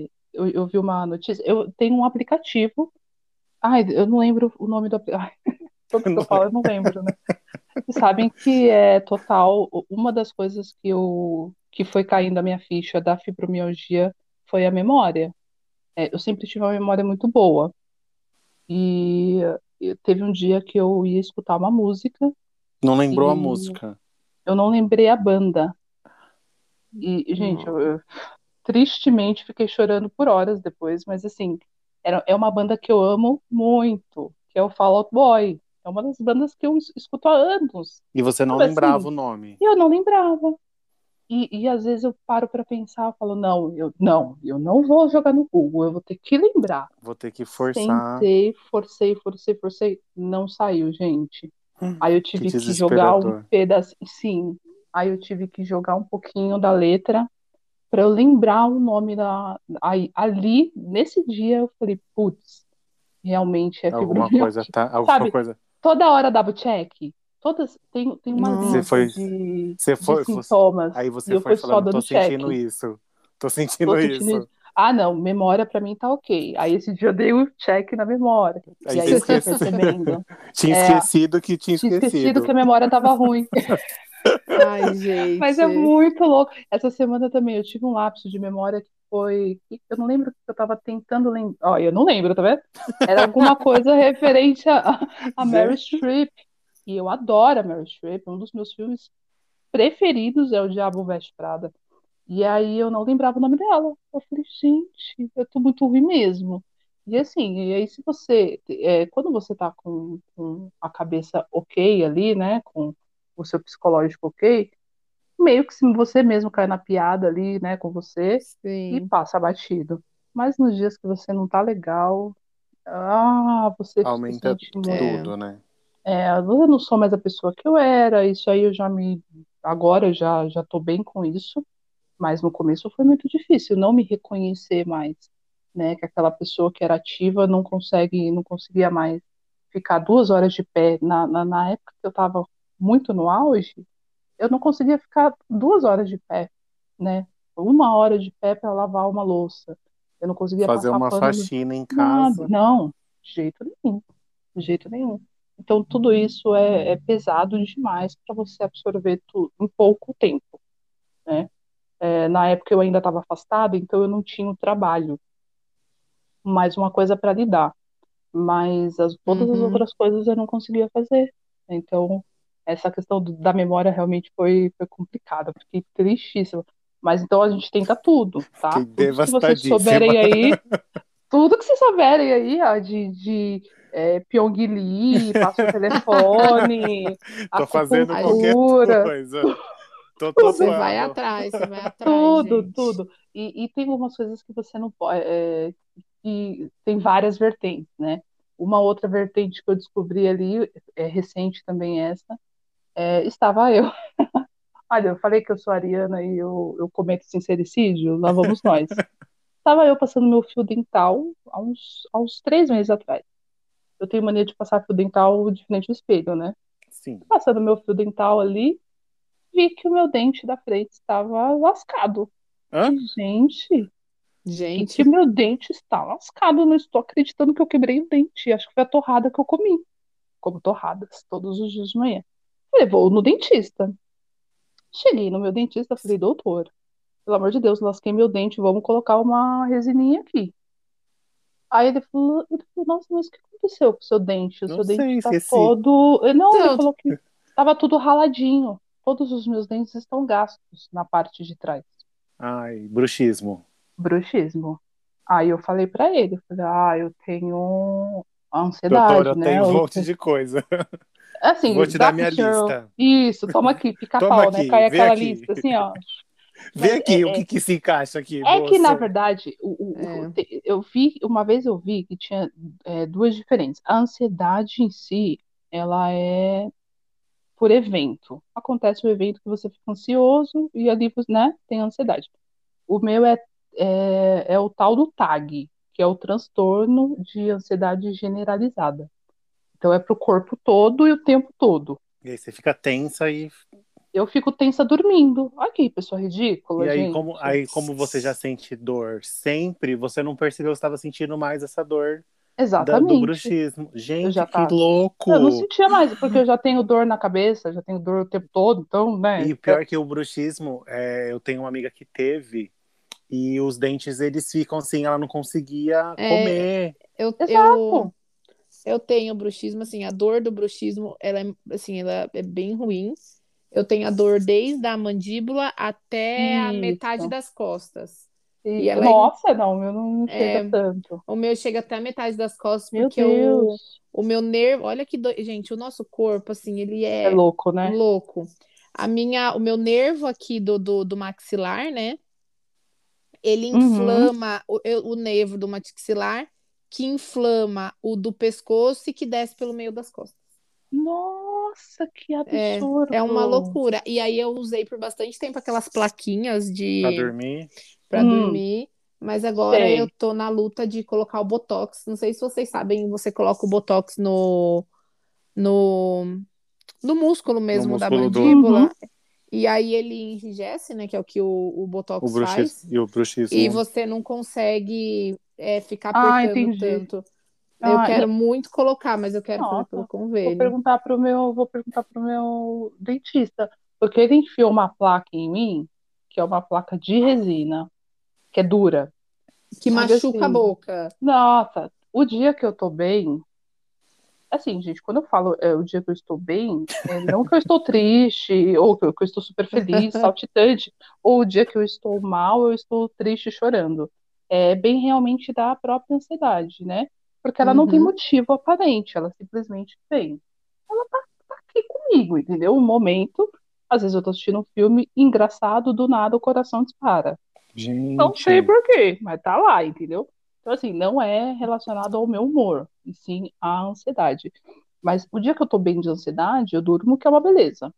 eh, eu, eu vi uma notícia. Eu tenho um aplicativo. Ai, eu não lembro o nome do aplicativo. Tudo que eu falo, eu não lembro, né? Sabem que é total. Uma das coisas que eu que foi caindo a minha ficha da fibromialgia foi a memória. É, eu sempre tive uma memória muito boa. E teve um dia que eu ia escutar uma música. Não lembrou a E- música. Eu não lembrei a banda. E, gente, eu, eu tristemente fiquei chorando por horas depois, mas assim, era, é uma banda que eu amo muito, que é o Fall Out Boy. É uma das bandas que eu es- escuto há anos. E você não Sabe assim? lembrava o nome. Eu não lembrava. E, e às vezes eu paro para pensar, eu falo, não, eu não, eu não vou jogar no Google, eu vou ter que lembrar. Vou ter que forçar. Tentei, forcei, forcei, forcei, não saiu, gente. Hum, Aí eu tive que que jogar um pedacinho, sim. Aí eu tive que jogar um pouquinho da letra para eu lembrar o nome da. Aí, ali, nesse dia, eu falei, putz, realmente é Alguma coisa tá. Alguma Sabe? coisa. Toda hora dava check. Todas tem, tem uma lista Você foi- de, Você de foi. você- sintomas. aí você foi falando, tô dando check. sentindo isso. Tô sentindo Tô isso. sentindo Ah, não, memória pra mim tá ok. Aí esse dia eu dei o check na memória. Aí e aí você eu percebendo. Tinha É. esquecido que tinha Tinha esquecido. esquecido que a memória tava ruim. Ai, gente. Mas é muito louco. Essa semana também eu tive um lapso de memória que foi. Eu não lembro o que eu tava tentando lembrar. Ó, eu não lembro, tá vendo? Era alguma coisa referente a, a Mary Streep. E eu adoro a Mary Streep. Um dos meus filmes preferidos é O Diabo Veste Prada. E aí eu não lembrava o nome dela. Eu falei, gente, eu tô muito ruim mesmo. E assim, e aí se você. é, quando você tá com, com a cabeça ok ali, né? Com o seu psicológico ok, meio que se você mesmo cai na piada ali, né, com você e Sim. passa batido. Mas nos dias que você não tá legal, ah, você se Aumenta muito. É. tudo, né? É, eu não sou mais a pessoa que eu era, isso aí eu já me. Agora eu já, já tô bem com isso, mas no começo foi muito difícil não me reconhecer mais, né? Que aquela pessoa que era ativa não consegue, não conseguia mais ficar duas horas de pé. Na, na, na época que eu tava muito no auge, eu não conseguia ficar duas horas de pé, né? Uma hora de pé para lavar uma louça. Eu não conseguia Fazer uma faxina em Nada, casa. não, de jeito nenhum, de jeito nenhum. Então, tudo isso é, é pesado demais para você absorver tudo em pouco tempo, né? É, na época eu ainda estava afastada, então eu não tinha o trabalho, mais uma coisa para lidar. Mas as, todas as Uhum. outras coisas eu não conseguia fazer. Então, essa questão do- da memória realmente foi, foi complicada, fiquei tristíssima. Mas então a gente tenta tudo, tá? Tudo que vocês souberem aí, tudo que vocês souberem aí, ó, de, de é, Pyongyi, passa o telefone, Tô fazendo qualquer acupuntura, coisa. Tô Você topando. vai atrás, você vai atrás, tudo, gente. tudo. E, e tem algumas coisas que você não pode, é, que tem várias vertentes, né? Uma outra vertente que eu descobri ali, é recente também essa, é, estava eu. Olha, eu falei que eu sou ariana e eu, eu cometo sincericídio, lá vamos nós. Estava eu passando meu fio dental há uns, há uns três meses atrás. Eu tenho mania de passar fio dental de frente ao espelho, né? Sim. Passando meu fio dental ali, vi que o meu dente da frente estava lascado. Hã? Gente, e Gente, que meu dente está lascado. Eu não estou acreditando que eu quebrei o dente. Acho que foi a torrada que eu comi. Como torradas, todos os dias de manhã. Falei, vou no dentista. Cheguei no meu dentista, falei, doutor, pelo amor de Deus, lasquei meu dente, vamos colocar uma resininha aqui. Aí ele falou, ele falou, nossa, mas o que aconteceu com o seu dente? O Não seu sei, dente está esqueci. todo. Não, ele Então- falou que estava tudo raladinho. Todos os meus dentes estão gastos na parte de trás. Ai, bruxismo. bruxismo. Aí eu falei pra ele, eu falei, ah, eu tenho ansiedade, Doutora, eu né? tenho um monte de coisa. Assim, Vou te dar minha lista. Isso, toma aqui, pica-pau, Toma né? aqui, Cai vê aquela aqui. lista, assim, ó. Vê Mas aqui é- o que, que se encaixa aqui. É que, na moça. verdade, o, o- É. eu vi, uma vez eu vi que tinha é, duas diferentes. A ansiedade em si, ela é por evento. Acontece o evento que você fica ansioso e ali, né, tem ansiedade. O meu é, é, é o tal do TAG, que é o transtorno de ansiedade generalizada. Então é pro corpo todo e o tempo todo. E aí você fica tensa e, Eu fico tensa dormindo. Olha que pessoa ridícula, e aí, gente. como, aí, como você já sente dor sempre, você não percebeu que estava sentindo mais essa dor da- do Exatamente. bruxismo. Gente, já que tava. louco! Eu não sentia mais, porque eu já tenho dor na cabeça, já tenho dor o tempo todo, então, né? E pior que o bruxismo, é, eu tenho uma amiga que teve e os dentes eles ficam assim, ela não conseguia É, comer. eu, eu, Exato. eu tenho bruxismo, assim, a dor do bruxismo, ela é, assim, ela é bem ruim. Eu tenho a dor desde a mandíbula até a Isso. metade das costas. E- ela é- Nossa, não, eu não chega É, tanto. O meu chega até a metade das costas, Meu porque o, Deus. o meu nervo, olha que do... gente, o nosso corpo, assim, ele É é louco, né? louco. A minha, o meu nervo aqui do, do, do maxilar, né? Ele Uhum. inflama o, eu- o nervo do maxilar, que inflama o do pescoço e que desce pelo meio das costas. Nossa, que absurdo. É uma loucura. E aí eu usei por bastante tempo aquelas plaquinhas de Pra dormir. para Hum. dormir. Mas agora Sei. eu tô na luta de colocar o Botox. Não sei se vocês sabem, você coloca o Botox no, no, no músculo mesmo da músculo do- mandíbula. Uhum. E aí ele enrijece, né? Que é o que o, o Botox O faz. e o bruxismo. E você não consegue é, ficar Ah, apertando entendi. tanto. Eu Ah, quero muito colocar, mas eu quero fazer Nossa, pelo Vou convênio. perguntar pro meu, vou perguntar pro meu dentista, porque ele enfiou uma placa em mim, que é uma placa de resina, que é dura. Que machuca a assim, boca. Nossa, o dia que eu tô bem, assim, gente, quando eu falo é, o dia que eu estou bem, é não que eu estou triste, ou que eu, que eu estou super feliz, saltitante, ou o dia que eu estou mal, eu estou triste, chorando. É bem realmente da própria ansiedade, né? Porque ela não tem Uhum. motivo aparente, ela simplesmente vem. Ela tá, tá aqui comigo, entendeu? Um momento, às vezes eu tô assistindo um filme engraçado, do nada o coração dispara. Não sei Gente, por quê, mas tá lá, entendeu? Então, assim, não é relacionado ao meu humor, e sim à ansiedade. Mas o dia que eu tô bem de ansiedade, eu durmo, que é uma beleza.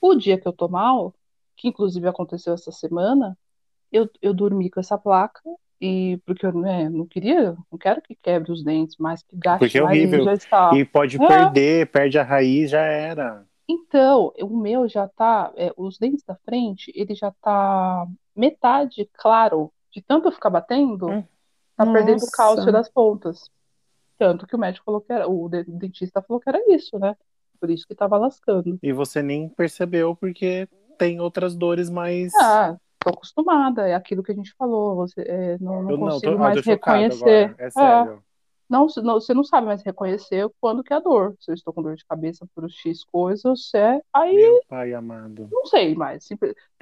O dia que eu tô mal, que inclusive aconteceu essa semana, eu, eu dormi com essa placa, e porque eu né, não queria, não quero que quebre os dentes, mas que gaste Porque é horrível. já está. e pode É. perder, perde a raiz, já era. Então, o meu já tá, é, os dentes da frente, ele já tá metade claro, de tanto eu ficar batendo, Hum. tá perdendo o Nossa. cálcio das pontas. Tanto que o médico falou que era, o de- dentista falou que era isso, né? Por isso que tava lascando. E você nem percebeu porque tem outras dores mais. Ah, tô acostumada, é aquilo que a gente falou, você, é, não, não não, consigo tô, mais reconhecer. agora. É É, sério. não, você não, você não sabe mais reconhecer quando que é a dor. Se eu estou com dor de cabeça por X coisas, é, aí Meu pai amado. Não sei mais.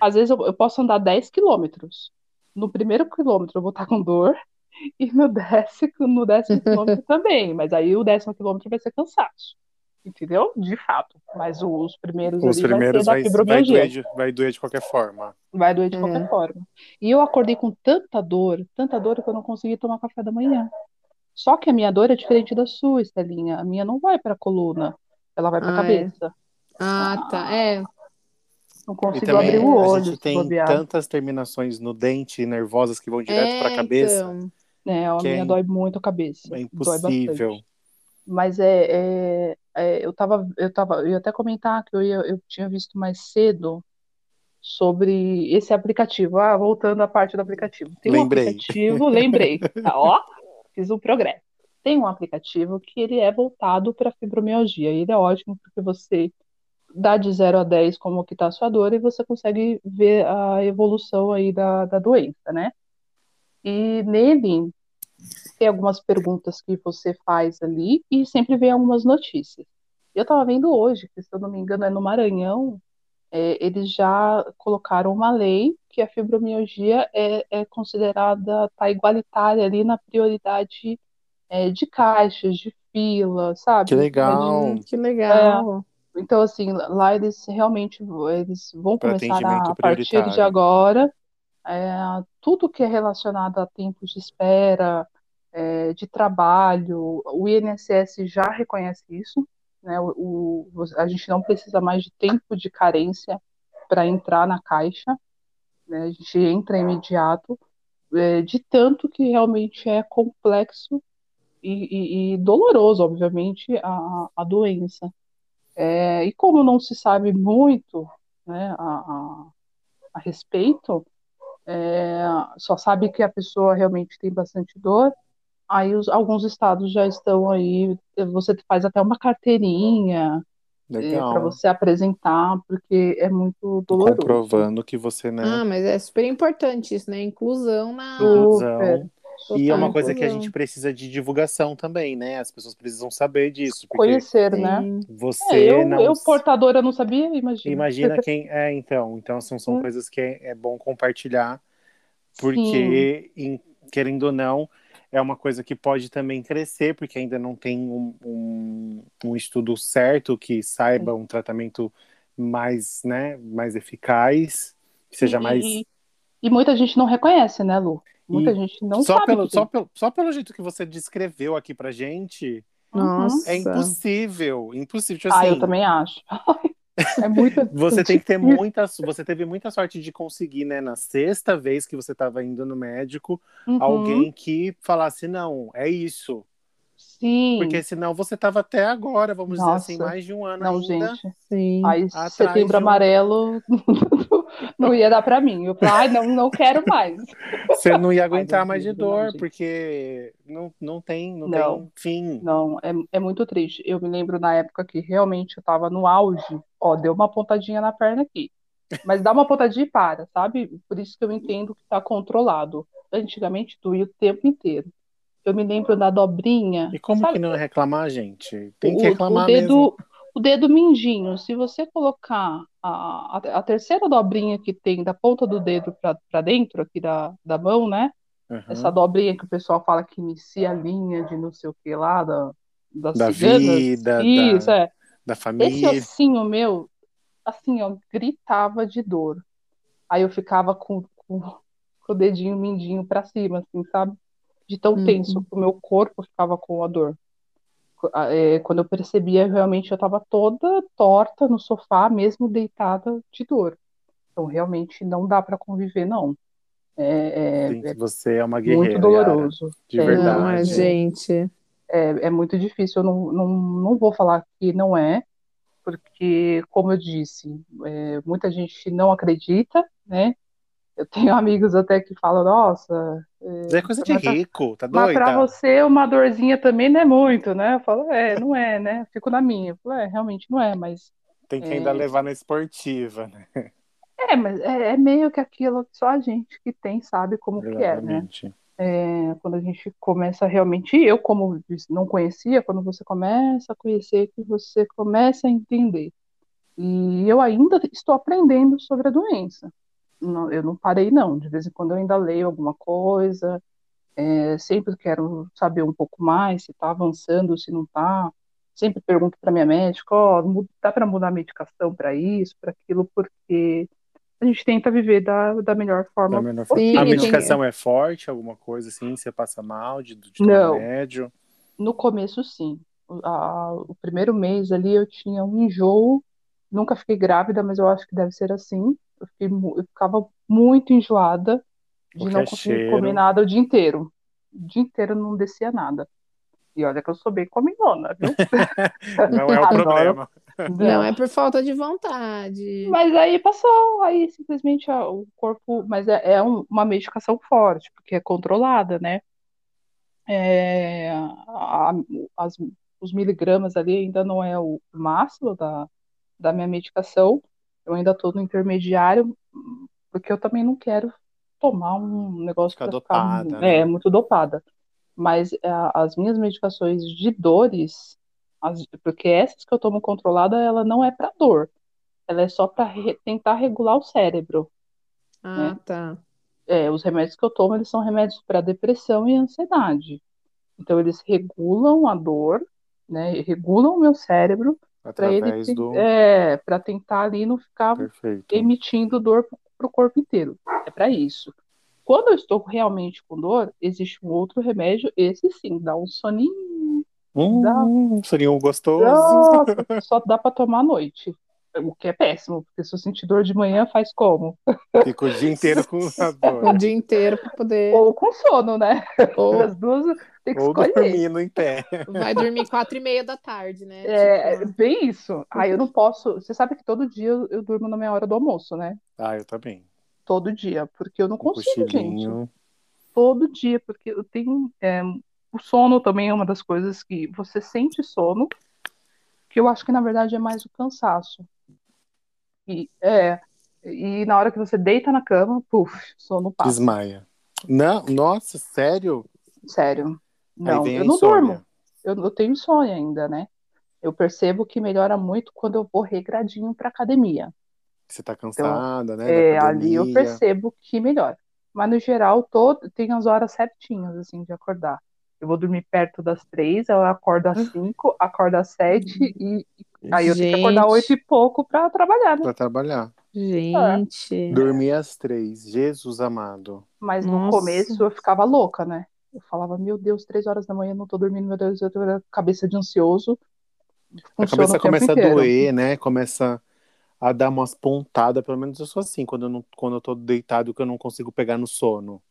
Às vezes eu, eu posso andar 10 quilômetros. No primeiro quilômetro eu vou estar com dor e no décimo, no décimo quilômetro também. Mas aí o décimo quilômetro vai ser cansaço. Entendeu? De fato. Mas os primeiros Os ali primeiros vai vai, vai, doer de, vai doer de qualquer forma. Vai doer de É. qualquer forma. E eu acordei com tanta dor, tanta dor que eu não consegui tomar café da manhã. Só que a minha dor é diferente da sua, Estelinha. A minha não vai para a coluna, ela vai para a Ah, é. cabeça. Ah, tá. É. Não consigo também abrir o a olho gente se tem bobear. tantas terminações no dente nervosas que vão direto para a É, cabeça. então. É, a é minha im- dói muito a cabeça. É impossível. Mas é, é- é, eu tava, eu tava, eu ia até comentar que eu, ia, eu tinha visto mais cedo sobre esse aplicativo. Ah, voltando à parte do aplicativo. Tem um Lembrei. aplicativo, lembrei. Tá, ó, fiz um progresso. Tem um aplicativo que ele é voltado para fibromialgia. Ele é ótimo porque você dá de 0 a 10 como que tá a sua dor e você consegue ver a evolução aí da, da doença, né? E nele tem algumas perguntas que você faz ali e sempre vem algumas notícias. Eu estava vendo hoje, que se eu não me engano é no Maranhão, é, eles já colocaram uma lei que a fibromialgia é, é considerada, tá igualitária ali na prioridade é, de caixas, de fila, sabe? Que legal. Hum, que legal. Então, assim, lá eles realmente eles vão Para começar a, a partir de agora, é, tudo que é relacionado a tempos de espera, é, de trabalho, o INSS já reconhece isso, né? O, o- a gente não precisa mais de tempo de carência para entrar na caixa, né? A gente entra imediato, é, de tanto que realmente é complexo e, e- e doloroso, obviamente, a, a doença. É, e como não se sabe muito, né, a, a, a respeito, é, só sabe que a pessoa realmente tem bastante dor, aí os- alguns estados já estão aí, você faz até uma carteirinha para Legal. você apresentar, porque é muito doloroso. Comprovando que você, né? Ah, mas é super importante isso, né? Inclusão na. Super. E é uma coisa que a gente precisa de divulgação também, né? As pessoas precisam saber disso, Conhecer, né? Você É, eu, não eu portadora não sabia, imagina. imagina quem é, então. Então são, são Hum. coisas que é, é bom compartilhar, porque em- querendo ou não, é uma coisa que pode também crescer, porque ainda não tem um, um, um estudo certo que saiba um tratamento mais, né, mais eficaz, que seja E- mais E, e muita gente não reconhece, né, Lu? Muita E gente não só sabe pelo, que só, pelo, só pelo jeito que você descreveu aqui pra gente, Uhum. Nossa. é impossível. Impossível. Tipo Ah, assim, eu também acho. É muito. Você tem que ter muita. Você teve muita sorte de conseguir, né? Na sexta vez que você estava indo no médico, Uhum, alguém que falasse, não, é isso. Sim. Porque senão você estava até agora, vamos dizer assim, Nossa. mais de um ano Não, ainda. gente. Sim. Aí setembro um- amarelo não ia dar pra mim. Eu falei, ai, não, não quero mais. Você não ia aguentar meu mais de não, dor, gente. porque não, não tem, não, Não. tem fim. Não, é, é muito triste. Eu me lembro na época que realmente eu tava no auge. Ó, deu uma pontadinha na perna aqui. Mas dá uma pontadinha e para, sabe? Por isso que eu entendo que tá controlado. Antigamente doía o tempo inteiro. Eu me lembro da dobrinha. E como sabe? que não reclamar, gente? Tem que reclamar o dedo, mesmo. o dedo mindinho, se você colocar a, a, a terceira dobrinha que tem da ponta do dedo para dentro aqui da, da mão, né? Uhum. Essa dobrinha que o pessoal fala que inicia a linha de não sei o que lá, da, das Da ciganas. vida, Isso, da, é. da Esse família. ossinho meu, assim, ó, gritava de dor. Aí eu ficava com, com, com o dedinho mindinho pra cima, assim, sabe? De tão Uhum. tenso que o meu corpo ficava com a dor. É, quando eu percebia, realmente eu estava toda torta no sofá, mesmo deitada de dor. Então, realmente não dá para conviver, não. É, é- Gente, é você é uma muito guerreira, Yara. doloroso. De É, verdade. Não, é, gente. é, é muito difícil. Eu não, não, não vou falar que não é, porque, como eu disse, é, muita gente não acredita, né? Eu tenho amigos até que falam, nossa, É coisa de mas pra- rico, tá mas para doida? você uma dorzinha também não é muito, né? Eu falo, é, não é, né? Fico na minha. Eu falo, é, realmente não é, mas Tem que É. ainda levar na esportiva, né? é, mas é, é meio que aquilo que só a gente que tem sabe como que é, né? Exatamente. É, quando a gente começa realmente, eu como não conhecia, quando você começa a conhecer, que você começa a entender. E eu ainda estou aprendendo sobre a doença. Não- eu não parei, não. De vez em quando eu ainda leio alguma coisa, é, sempre quero saber um pouco mais, se está avançando, se não está. Sempre pergunto para minha médica, ó, mu- dá para mudar a medicação para isso, para aquilo, porque a gente tenta viver da, da melhor forma Da menor- Sim, A medicação é forte, alguma coisa assim? Você passa mal de, de Não. remédio? No começo, sim. O, a- o primeiro mês ali eu tinha um enjoo, nunca fiquei grávida, mas eu acho que deve ser assim. Eu, fiquei eu ficava muito enjoada de não conseguir cheiro. comer nada o dia inteiro. O dia inteiro não descia nada. E olha que eu sou bem comilona, viu? Não é o Adoro. problema. Não, é por falta de vontade. Mas aí passou, aí simplesmente ó, o corpo. Mas é, é um- uma medicação forte, porque é controlada, né? É, a- as- os miligramas ali ainda não é o máximo da, da minha medicação. Eu ainda estou no intermediário, porque eu também não quero tomar um negócio Ficar para ficar dopada, é, né? muito dopada. Mas é, as minhas medicações de dores, as- porque essas que eu tomo controlada, ela não é para dor. Ela é só para tentar regular o cérebro. Ah, tá. É, os remédios que eu tomo, eles são remédios para depressão e ansiedade. Então, eles regulam a dor, né? Regulam o meu cérebro para ele Através te- do. é, para tentar ali não ficar Perfeito. emitindo dor para o corpo inteiro. É para isso. Quando eu estou realmente com dor, existe um outro remédio, esse sim, dá um soninho. Hum, soninho gostoso. Nossa, só dá para tomar à noite. O que é péssimo, porque se eu sentir dor de manhã, faz como? Fica o dia inteiro com a O dor. dia inteiro para poder. Ou com sono, né? Ou As duas tem que Ou escolher. dormindo em pé. vai dormir quatro e meia da tarde, né? É, Tipo, bem isso. Aí eu não posso. Você sabe que todo dia eu, eu durmo na minha hora do almoço, né? Ah, eu também. Todo dia, porque eu não Um consigo, gente. cochilinho. Todo dia, porque eu tenho. é, o sono também é uma das coisas que você sente sono, que eu acho que na verdade é mais o cansaço. E, é, e na hora que você deita na cama, puf, sono passa. Desmaia. Não, nossa, sério? Sério. Não, eu não durmo. Eu, eu tenho insônia ainda, né? Eu percebo que melhora muito quando eu vou regradinho pra academia. Você tá cansada, né? É, ali eu percebo que melhora. Mas no geral, todo, tem as horas certinhas, assim, de acordar. Eu vou dormir perto das três, eu acordo às cinco, acordo às sete e aí eu tenho que acordar oito e pouco pra trabalhar, né? Pra trabalhar. Gente. Dormir às três. Jesus amado. Mas no Nossa. começo eu ficava louca, né? Eu falava, meu Deus, três horas da manhã eu não tô dormindo, meu Deus, eu tô a cabeça de ansioso. A Funciona cabeça o tempo começa a inteiro. doer, né? Começa. a dar umas pontadas, pelo menos eu sou assim, quando eu, não, quando eu tô deitado, que eu não consigo pegar no sono.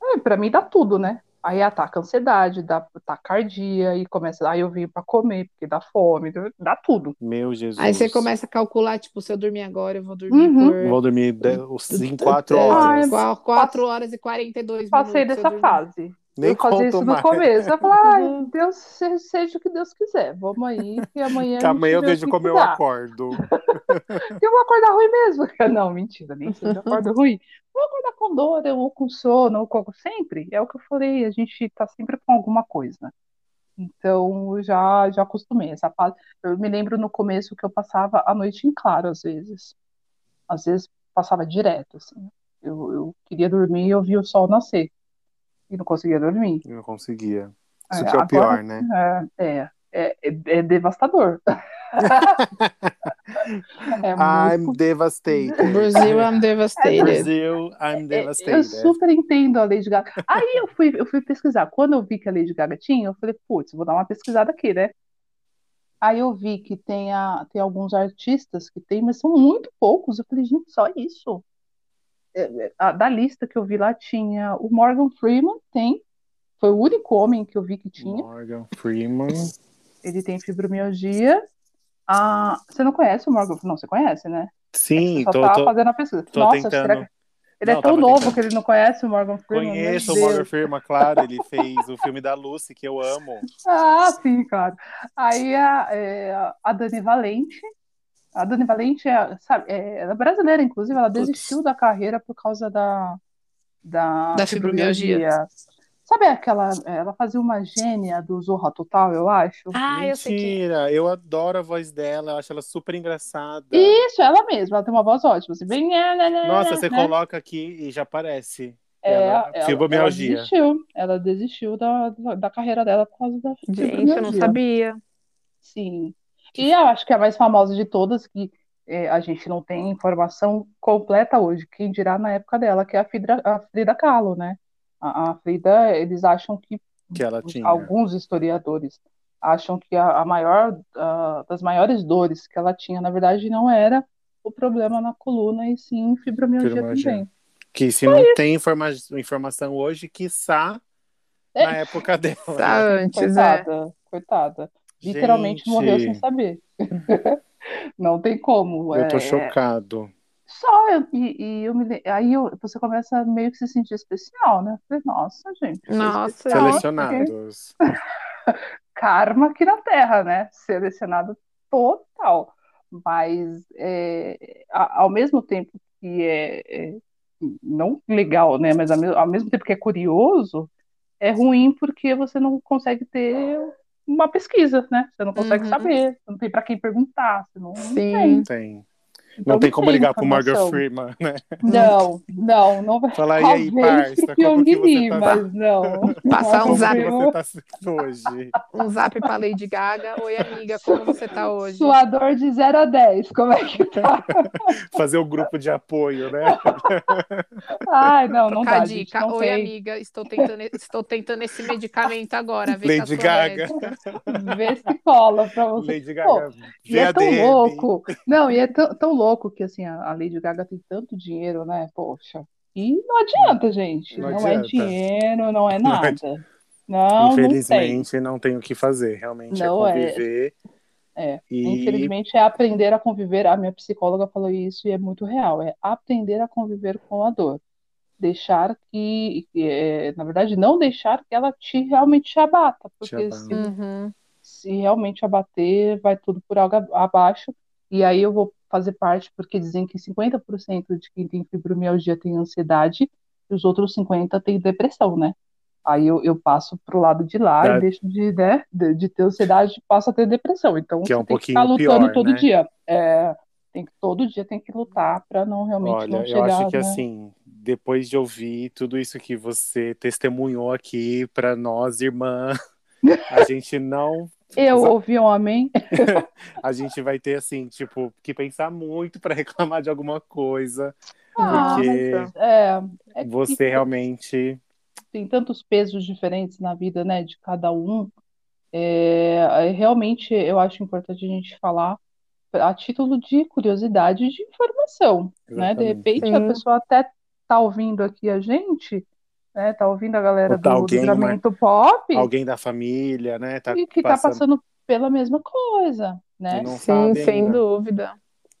É, pra mim dá tudo, né? Aí ataca a ansiedade, dá tacardia, e começa. Aí eu vim pra comer, porque dá fome, dá tudo. Meu Jesus. Aí você começa a calcular, tipo, se eu dormir agora, eu vou dormir Uhum. por Vou dormir de- os- em quatro É, horas. Ai, 4 horas e 42 Passei minutos. eu dessa fase. Nem eu fazia conto isso no mais. começo. Eu falava, Uhum. ai, Deus, se- seja o que Deus quiser. Vamos aí, que amanhã. Que amanhã eu vejo que como eu acordo. Eu vou acordar ruim mesmo. Não, mentira, nem sempre eu acordo ruim. Vou acordar com dor, ou com sono, ou com sempre. É o que eu falei, a gente tá sempre com alguma coisa. Então, eu já, já acostumei essa fase. Eu me lembro no começo que eu passava a noite em claro, às vezes. Às vezes passava direto, assim. Eu, eu queria dormir e eu via o sol nascer. E não conseguia dormir. Eu não conseguia. Isso É, que é o pior, né? É, é, é, é devastador. É I'm muito devastated. Brasil, I'm devastated. Brasil, I'm É, Eu devastated. super entendo a Lady Gaga. Aí eu fui, eu fui pesquisar. Quando eu vi que a Lady Gaga tinha, eu falei, putz, vou dar uma pesquisada aqui, né? Aí eu vi que tem, a, tem alguns artistas que tem, mas são muito poucos. Eu falei, gente, só isso. É, é, a- da lista que eu vi lá tinha o Morgan Freeman, tem. Foi o único homem que eu vi que tinha. Morgan Freeman. Ele tem fibromialgia. Ah, você não conhece o Morgan? Não, você conhece, né? Sim, Só tô, tá tô- fazendo a pesquisa. tô Nossa, tentando. será que... Ele Não, é tão novo tentando. que ele não conhece o Morgan Freeman. conheço o. Morgan Freeman, claro. Ele fez o filme da Lucy, que eu amo. Ah, sim, claro. Aí a, é, a Dani Valente, a Dani Valente é, sabe, é, ela é brasileira, inclusive, ela desistiu da carreira por causa da, da, Da fibromialgia. Sabe aquela, ela fazia uma gênia do Zorra Total, eu acho? Ah, eu sei que Mentira, eu adoro a voz dela, eu acho ela super engraçada. Isso, ela mesma, ela tem uma voz ótima, assim, bem... né, né, né, Nossa, você né? coloca aqui e já aparece. É, ela- ela, fibromialgia. ela desistiu, ela desistiu da, da, carreira dela por causa da Gente, eu não fibromialgia. sabia. Sim. E eu acho que a mais famosa de todas, que eh, a gente não tem informação completa hoje, quem dirá na época dela, que é a Frida, a Frida Kahlo, né? A, a Frida, eles acham que, Que ela tinha. alguns historiadores acham que a, a maior, a- das maiores dores que ela tinha, na verdade, não era o problema na coluna, e sim fibromialgia Fibromialgia. também. Que se não tem informa informação hoje, quiçá É. na época dela. Antes, é. Coitada, coitada. Literalmente Gente, morreu sem saber. Não tem como. Eu tô é- chocado. Só, eu- e, e eu me, aí eu- você começa a meio que se sentir especial, né? Falei, nossa, gente, Nossa. especial, porque Selecionados. karma aqui na Terra, né? Selecionado total. Mas é, ao mesmo tempo que é, é não legal, né? Mas ao, me- ao mesmo tempo que é curioso, é ruim porque você não consegue ter uma pesquisa, né? Você não consegue Uhum. saber, não tem para quem perguntar, você não, não Sim. tem. Tem. Não tem como ligar pro Morgan informação. Freeman, né? Não, não, não vai. Falar, e aí, parça, como que você tá? mas não. Passar um Como zap. que você tá hoje? Um zap pra Lady Gaga. Oi, amiga, como você tá hoje? Sua dor de 0 a 10, como é que tá? Fazer o grupo de apoio, né? Ai, não, não Trocar dá, a gente, dica. não Oi, tem. amiga, estou tentando, estou tentando esse medicamento agora. Vê Lady Gaga. Vê se cola pra você. Lady Pô, Gaga. E é tão louco. Não, e é tão, tão louco que assim, a Lady Gaga tem tanto dinheiro, né? Poxa. E não adianta, gente. Não Não, é adianta. dinheiro, não é Não nada. Não, não tem. Infelizmente, não tem o que fazer. Realmente Não é é. conviver. É, E Infelizmente, é aprender a conviver. A minha psicóloga falou isso e é muito real. É aprender a conviver com a dor. Deixar que, é, na verdade, não deixar que ela te realmente te abata, porque abata. se, Uhum. se realmente abater, vai tudo por água abaixo. E aí eu vou fazer parte, porque dizem que 50% de quem tem fibromialgia tem ansiedade e os outros 50% têm depressão, né? Aí eu, eu passo pro lado de lá Da- e deixo de, né, de, de ter ansiedade e passo a ter depressão. Então Que é um tem que pouquinho lutando pior, todo né? dia. É, tem que, todo dia tem que lutar para não realmente Olha, não eu chegar, acho que né? assim, depois de ouvir tudo isso que você testemunhou aqui para nós, irmã, a gente não. Eu ouvi um amém. A gente vai ter, assim, tipo, que pensar muito para reclamar de alguma coisa, Ah, porque mas É, é que você realmente. tem tantos pesos diferentes na vida, né, de cada um. É, é, realmente eu acho importante a gente falar a título de curiosidade de informação, né? De Exatamente. repente a Sim. pessoa até tá ouvindo aqui a gente, né? Tá ouvindo a galera tá do alguém, livramento pop Alguém da família, né? Tá e que tá passando, passando pela mesma coisa, né? não Sim, sabe sem ainda. dúvida.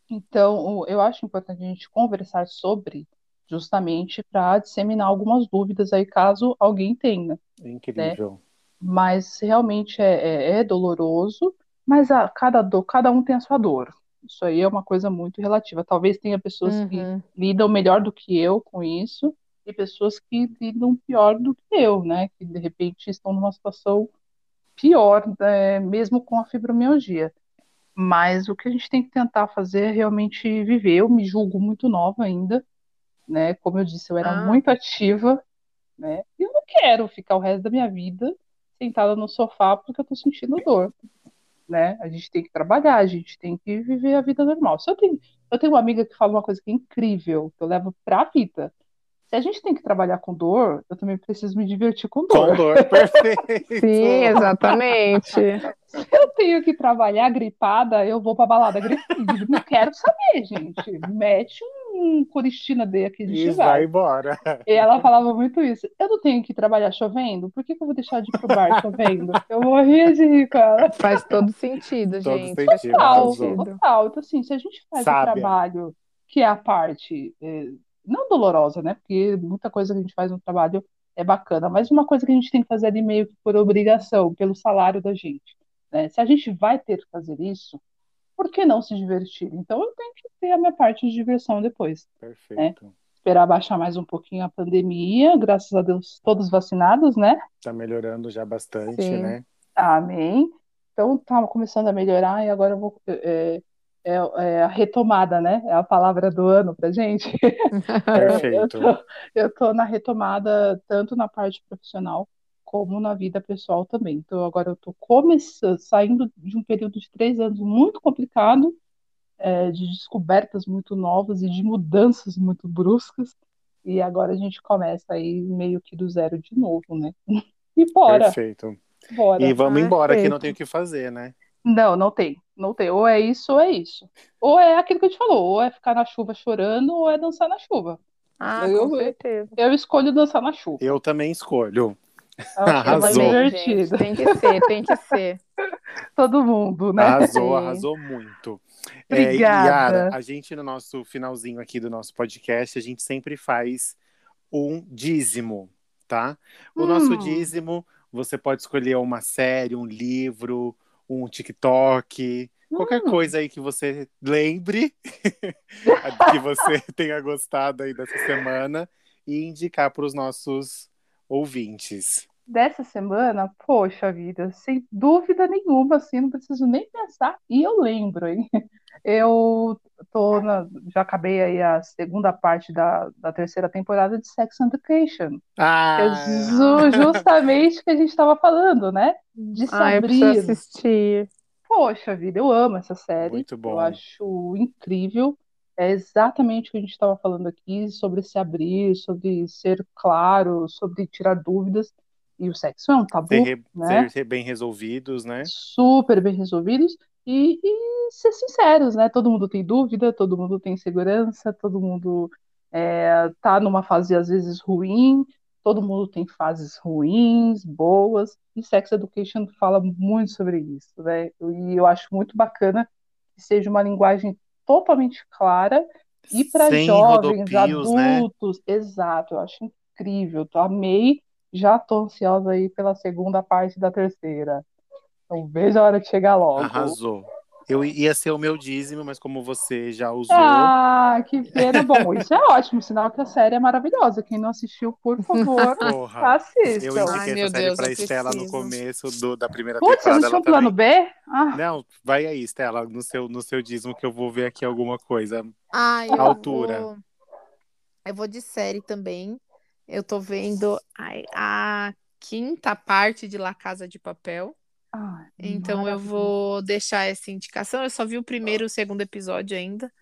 Então, eu acho importante a gente conversar sobre, justamente para disseminar algumas dúvidas aí, caso alguém tenha. Incrível. Mas realmente é, é- é doloroso, mas a, cada dor, cada um tem a sua dor. Isso aí é uma coisa muito relativa. Talvez tenha pessoas que Uhum. lidam melhor do que eu com isso, e pessoas que lidam pior do que eu, né? Que de repente estão numa situação pior, né, mesmo com a fibromialgia. Mas o que a gente tem que tentar fazer é realmente viver. Eu me julgo muito nova ainda, né? Como eu disse, eu era Ah. muito ativa, né? E eu não quero ficar o resto da minha vida sentada no sofá porque eu tô sentindo dor, né? A gente tem que trabalhar, a gente tem que viver a vida normal. Se eu tenho, eu tenho uma amiga que fala uma coisa que é incrível, que eu levo pra vida. Se a gente tem que trabalhar com dor, eu também preciso me divertir com dor. Com dor, perfeito. Sim, exatamente. Se eu tenho que trabalhar gripada, eu vou pra balada gripada. Não quero saber, gente. Mete um Coristina D aqui de E chegar. vai embora. E ela falava muito isso. Eu não tenho que trabalhar chovendo? Por que, que eu vou deixar de ir pro bar chovendo? Eu morria de rir, cara. Faz todo sentido, Todo gente. sentido, Faz todo Total, total. Então, assim, se a gente faz o Sábia. trabalho que é a parte, eh, não dolorosa, né? Porque muita coisa que a gente faz no trabalho é bacana, mas uma coisa que a gente tem que fazer ali meio que por obrigação, pelo salário da gente, né? Se a gente vai ter que fazer isso, por que não se divertir? Então, eu tenho que ter a minha parte de diversão depois. Perfeito. Esperar baixar mais um pouquinho a pandemia, graças a Deus, todos vacinados, né? Tá melhorando já bastante, Sim. né? Amém. Então tá começando a melhorar e agora eu vou é, é, é a retomada, né? É a palavra do ano pra gente. Eu Perfeito. tô, eu tô na retomada tanto na parte profissional como na vida pessoal também. Então agora eu tô começando, saindo de um período de três anos muito complicado, é, de descobertas muito novas e de mudanças muito bruscas. E agora a gente começa aí meio que do zero de novo, né? E bora, Perfeito. bora. E vamos embora, que não Perfeito. tem o que fazer, né? Não, não tem. Não tem. Ou é isso ou é isso. Ou é aquilo que a gente falou, ou é ficar na chuva chorando, ou é dançar na chuva. Ah, Eu- com certeza. Eu escolho dançar na chuva. Eu também escolho. É mais Arrasou. divertido. Gente, tem que ser, tem que ser. Todo mundo, né? Arrasou, Sim. arrasou muito. É, Obrigada. Yara, a gente no nosso finalzinho aqui do nosso podcast, a gente sempre faz um dízimo, tá? O Hum. nosso dízimo, você pode escolher uma série, um livro, um TikTok, qualquer Hum. coisa aí que você lembre, que você tenha gostado aí dessa semana e indicar para os nossos ouvintes. Dessa semana, poxa vida, sem dúvida nenhuma, assim, não preciso nem pensar. E eu lembro, hein? Eu tô na- já acabei aí a segunda parte da, da terceira temporada de Sex Education. Ah, É ju- justamente o que a gente estava falando, né? De se Ah, eu preciso abrir. assistir. Poxa vida, eu amo essa série. Muito bom. Eu acho incrível. É exatamente o que a gente estava falando aqui sobre se abrir, sobre ser claro, sobre tirar dúvidas. E o sexo é um tabu, ser, re- né? ser bem resolvidos, né? Super bem resolvidos e, e ser sinceros, né? Todo mundo tem dúvida, todo mundo tem insegurança, todo mundo é, tá numa fase às vezes ruim, todo mundo tem fases ruins, boas, e Sex Education fala muito sobre isso, né? E eu acho muito bacana que seja uma linguagem totalmente clara e para jovens, rodopios, né? adultos, exato, eu acho incrível, eu amei, já tô ansiosa aí pela segunda parte da terceira. Então veja a hora de chegar logo. Arrasou. Eu ia ser o meu dízimo, mas como você já usou, Ah, que pena. Bom, isso é ótimo, sinal que a série é maravilhosa. Quem não assistiu, por favor, porra. Eu assistam. indiquei Ai, meu essa série Deus, pra eu Estela no preciso. começo do- da primeira Putz, você temporada. assistiu Ela o plano também... B? Ah, Não, vai aí, Estela, no seu, no seu dízimo que eu vou ver aqui alguma coisa. Ah, eu Altura. vou. Eu vou de série também. Eu tô vendo a, a quinta parte de La Casa de Papel. Ai, Então eu vou deixar essa indicação. Eu só vi o primeiro e o segundo episódio ainda.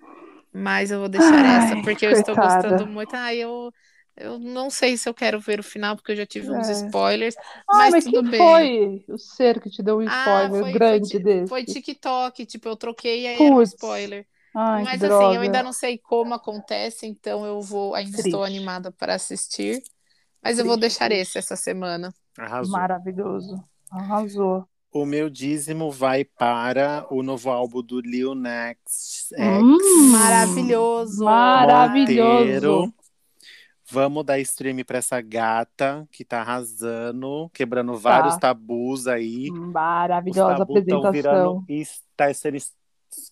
Mas eu vou deixar Ai, essa, porque eu estou gostando muito. Ah, eu, Eu não sei se eu quero ver o final, porque eu já tive uns É. spoilers. Ah, Mas mas tudo quem bem. foi o ser que te deu um Ah, spoiler foi- grande foi, desse? Foi TikTok, tipo, eu troquei e aí era um spoiler. Ai, Mas assim, eu ainda não sei como acontece, então eu vou, ainda estou Triste. animada para assistir. Mas eu vou Triste, deixar triste. esse essa semana. Arrasou. Maravilhoso. Arrasou. O meu dízimo vai para o novo álbum do Lil Nas X. Hum, Maravilhoso. Maravilhoso. Monteiro. Vamos dar stream pra essa gata que tá arrasando, quebrando vários tabus aí. Os Maravilhosa tabus estão apresentação. virando. Está sendo,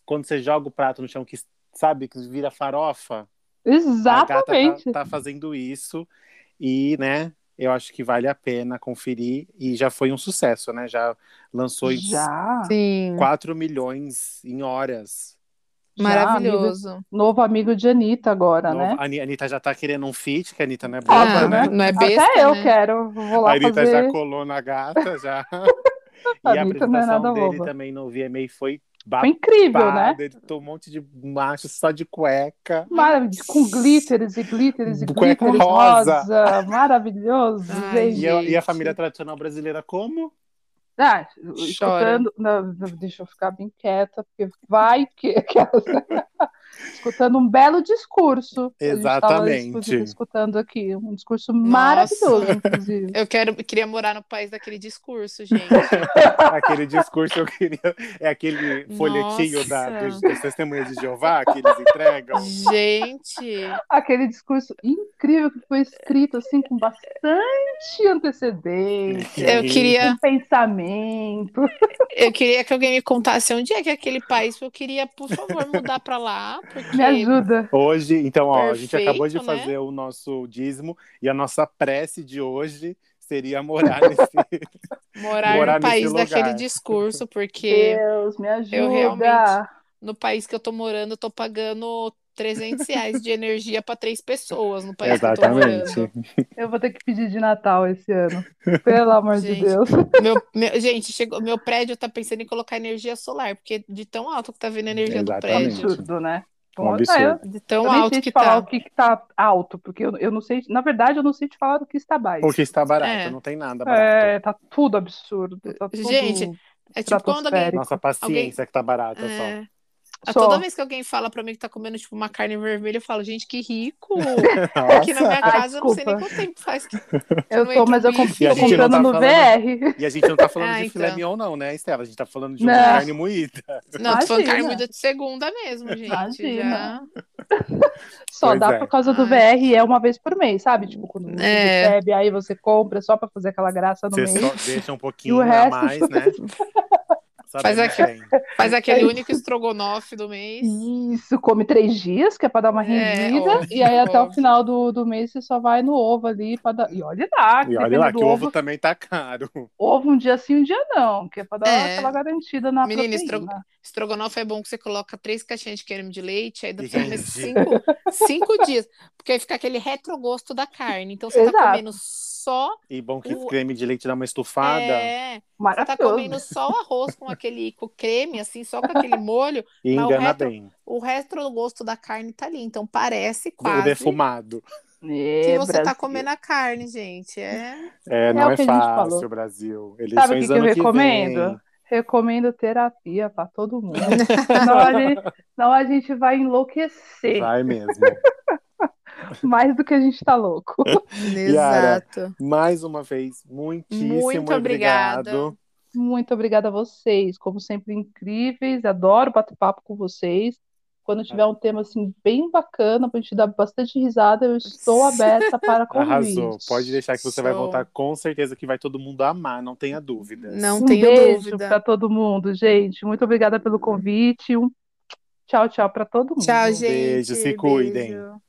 quando você joga o prato no chão, que sabe, que vira farofa. A gata Exatamente. tá, tá fazendo isso. E, né, eu acho que vale a pena conferir. E já foi um sucesso, né? Já lançou Já. Sim. 4 milhões em horas. Maravilhoso. Novo amigo de Anitta agora, Nova- né? A Ani- a Anitta já tá querendo um feat, que a Anitta não é boba, Ah, né? não é besta, Até eu né? quero. Vou A lá Anitta fazer. já colou na gata, já. e A a é apresentação dele boba. também no VMA foi Foi incrível, né? Ele tomou um monte de macho só de cueca. Maravilhoso. Com glitters e glitters e Cueca glitters rosa. rosa. Maravilhoso, Ai, gente. E a, e a família tradicional brasileira como? Ah, escutando. Não, deixa eu ficar bem quieta, porque vai que. escutando um belo discurso. Tava Exatamente. escu- escutando aqui. Um discurso maravilhoso, inclusive. Eu quero, queria morar no país daquele discurso, gente. Aquele discurso eu queria. É aquele folhetinho da, Nossa. dos, dos testemunhos de Jeová que eles entregam. gente, Aquele discurso incrível que foi escrito assim com bastante antecedência, eu queria, com pensamento. eu queria que alguém me contasse onde é que é aquele país, eu queria, por favor, mudar pra lá, porque Me ajuda. Hoje, então, ó, a gente Perfeito, acabou de né? fazer o nosso dízimo e a nossa prece de hoje seria morar nesse. morar, Morar no país nesse lugar. daquele discurso, porque Deus, me ajuda. realmente- no país que eu tô morando, eu tô pagando 300 reais de energia para três pessoas no país que eu tô morando. Exatamente. Eu vou ter que pedir de Natal esse ano. Pelo amor de Gente. Deus. Meu, meu- gente, chegou, meu prédio tá pensando em colocar energia solar, porque de tão alto que tá vindo a energia do Exatamente. prédio. Absurdo, né? Um Ah, absurdo. eu, De eu tão nem alto sei que te falar tá. o que, que tá alto, porque eu, eu não sei. Na verdade, eu não sei te falar do que está baixo. Porque está barato, É. não tem nada barato. É, tá tudo absurdo. Tá tudo Gente, É tipo quando alguém. Nossa paciência que tá barata só. É, a Só. toda vez que alguém fala pra mim que tá comendo tipo uma carne vermelha, eu falo, gente, que rico! Nossa. Aqui na minha Ai, casa eu não sei nem quanto tempo faz que Eu não tô, mas eu a tô gente não comprando tá no falando- VR. E a gente não tá falando Ah, de filé então. mignon, não, né, Estela? A gente tá falando de Não. carne moída. Não, tô falando carne Imagina. moída de segunda mesmo, gente. Imagina. Já... Só Pois dá é. por causa do Ai. VR e é uma vez por mês, sabe? Tipo, quando você É. recebe, aí você compra só pra fazer aquela graça no Você mês. só deixa um pouquinho E o a resto- mais, né? Sabe Faz aqui- bem. Faz aquele É único estrogonofe do mês. Isso, come três dias, que é pra dar uma É, rendida, óbvio, e aí até o óbvio. final do, do mês você só vai no ovo ali pra dar. E olha lá, que E olha lá, que o ovo, ovo também tá caro. ovo um dia sim, um dia não, que é pra dar É. aquela garantida na Menina, proteína. Estrogonofe é bom que você coloca três caixinhas de creme de leite, aí dá E pra comer cinco, cinco dias. Porque aí fica aquele retrogosto da carne. Então você tá Exato. comendo só. E bom que O- creme de leite dá uma estufada. É, você tá comendo só o arroz com aquele com creme, assim, só com aquele molho. E Mas o engana retro- bem. O retrogosto da carne tá ali. Então parece O quase defumado. É, que você tá Brasil. comendo a carne, gente. É. É, É não o é gente fácil. Brasil. Sabe o que, que eu recomendo? vem. Recomendo terapia pra todo mundo. Senão a gente, senão a gente vai enlouquecer Vai mesmo. mais do que a gente tá louco. Yara, Exato. Mais uma vez, muitíssimo Muito obrigado. obrigada. Muito obrigada a vocês, como sempre incríveis. Adoro bater papo com vocês. Quando tiver um tema assim bem bacana pra gente dar bastante risada, eu estou aberta para convites. Arrasou. Pode deixar que você vai Show. voltar com certeza que vai todo mundo amar, não tenha dúvidas. Não Um tenho beijo dúvida. para todo mundo, gente. Muito obrigada pelo convite. Um tchau, tchau para todo mundo. Tchau, gente. Beijo, se cuidem. Beijo.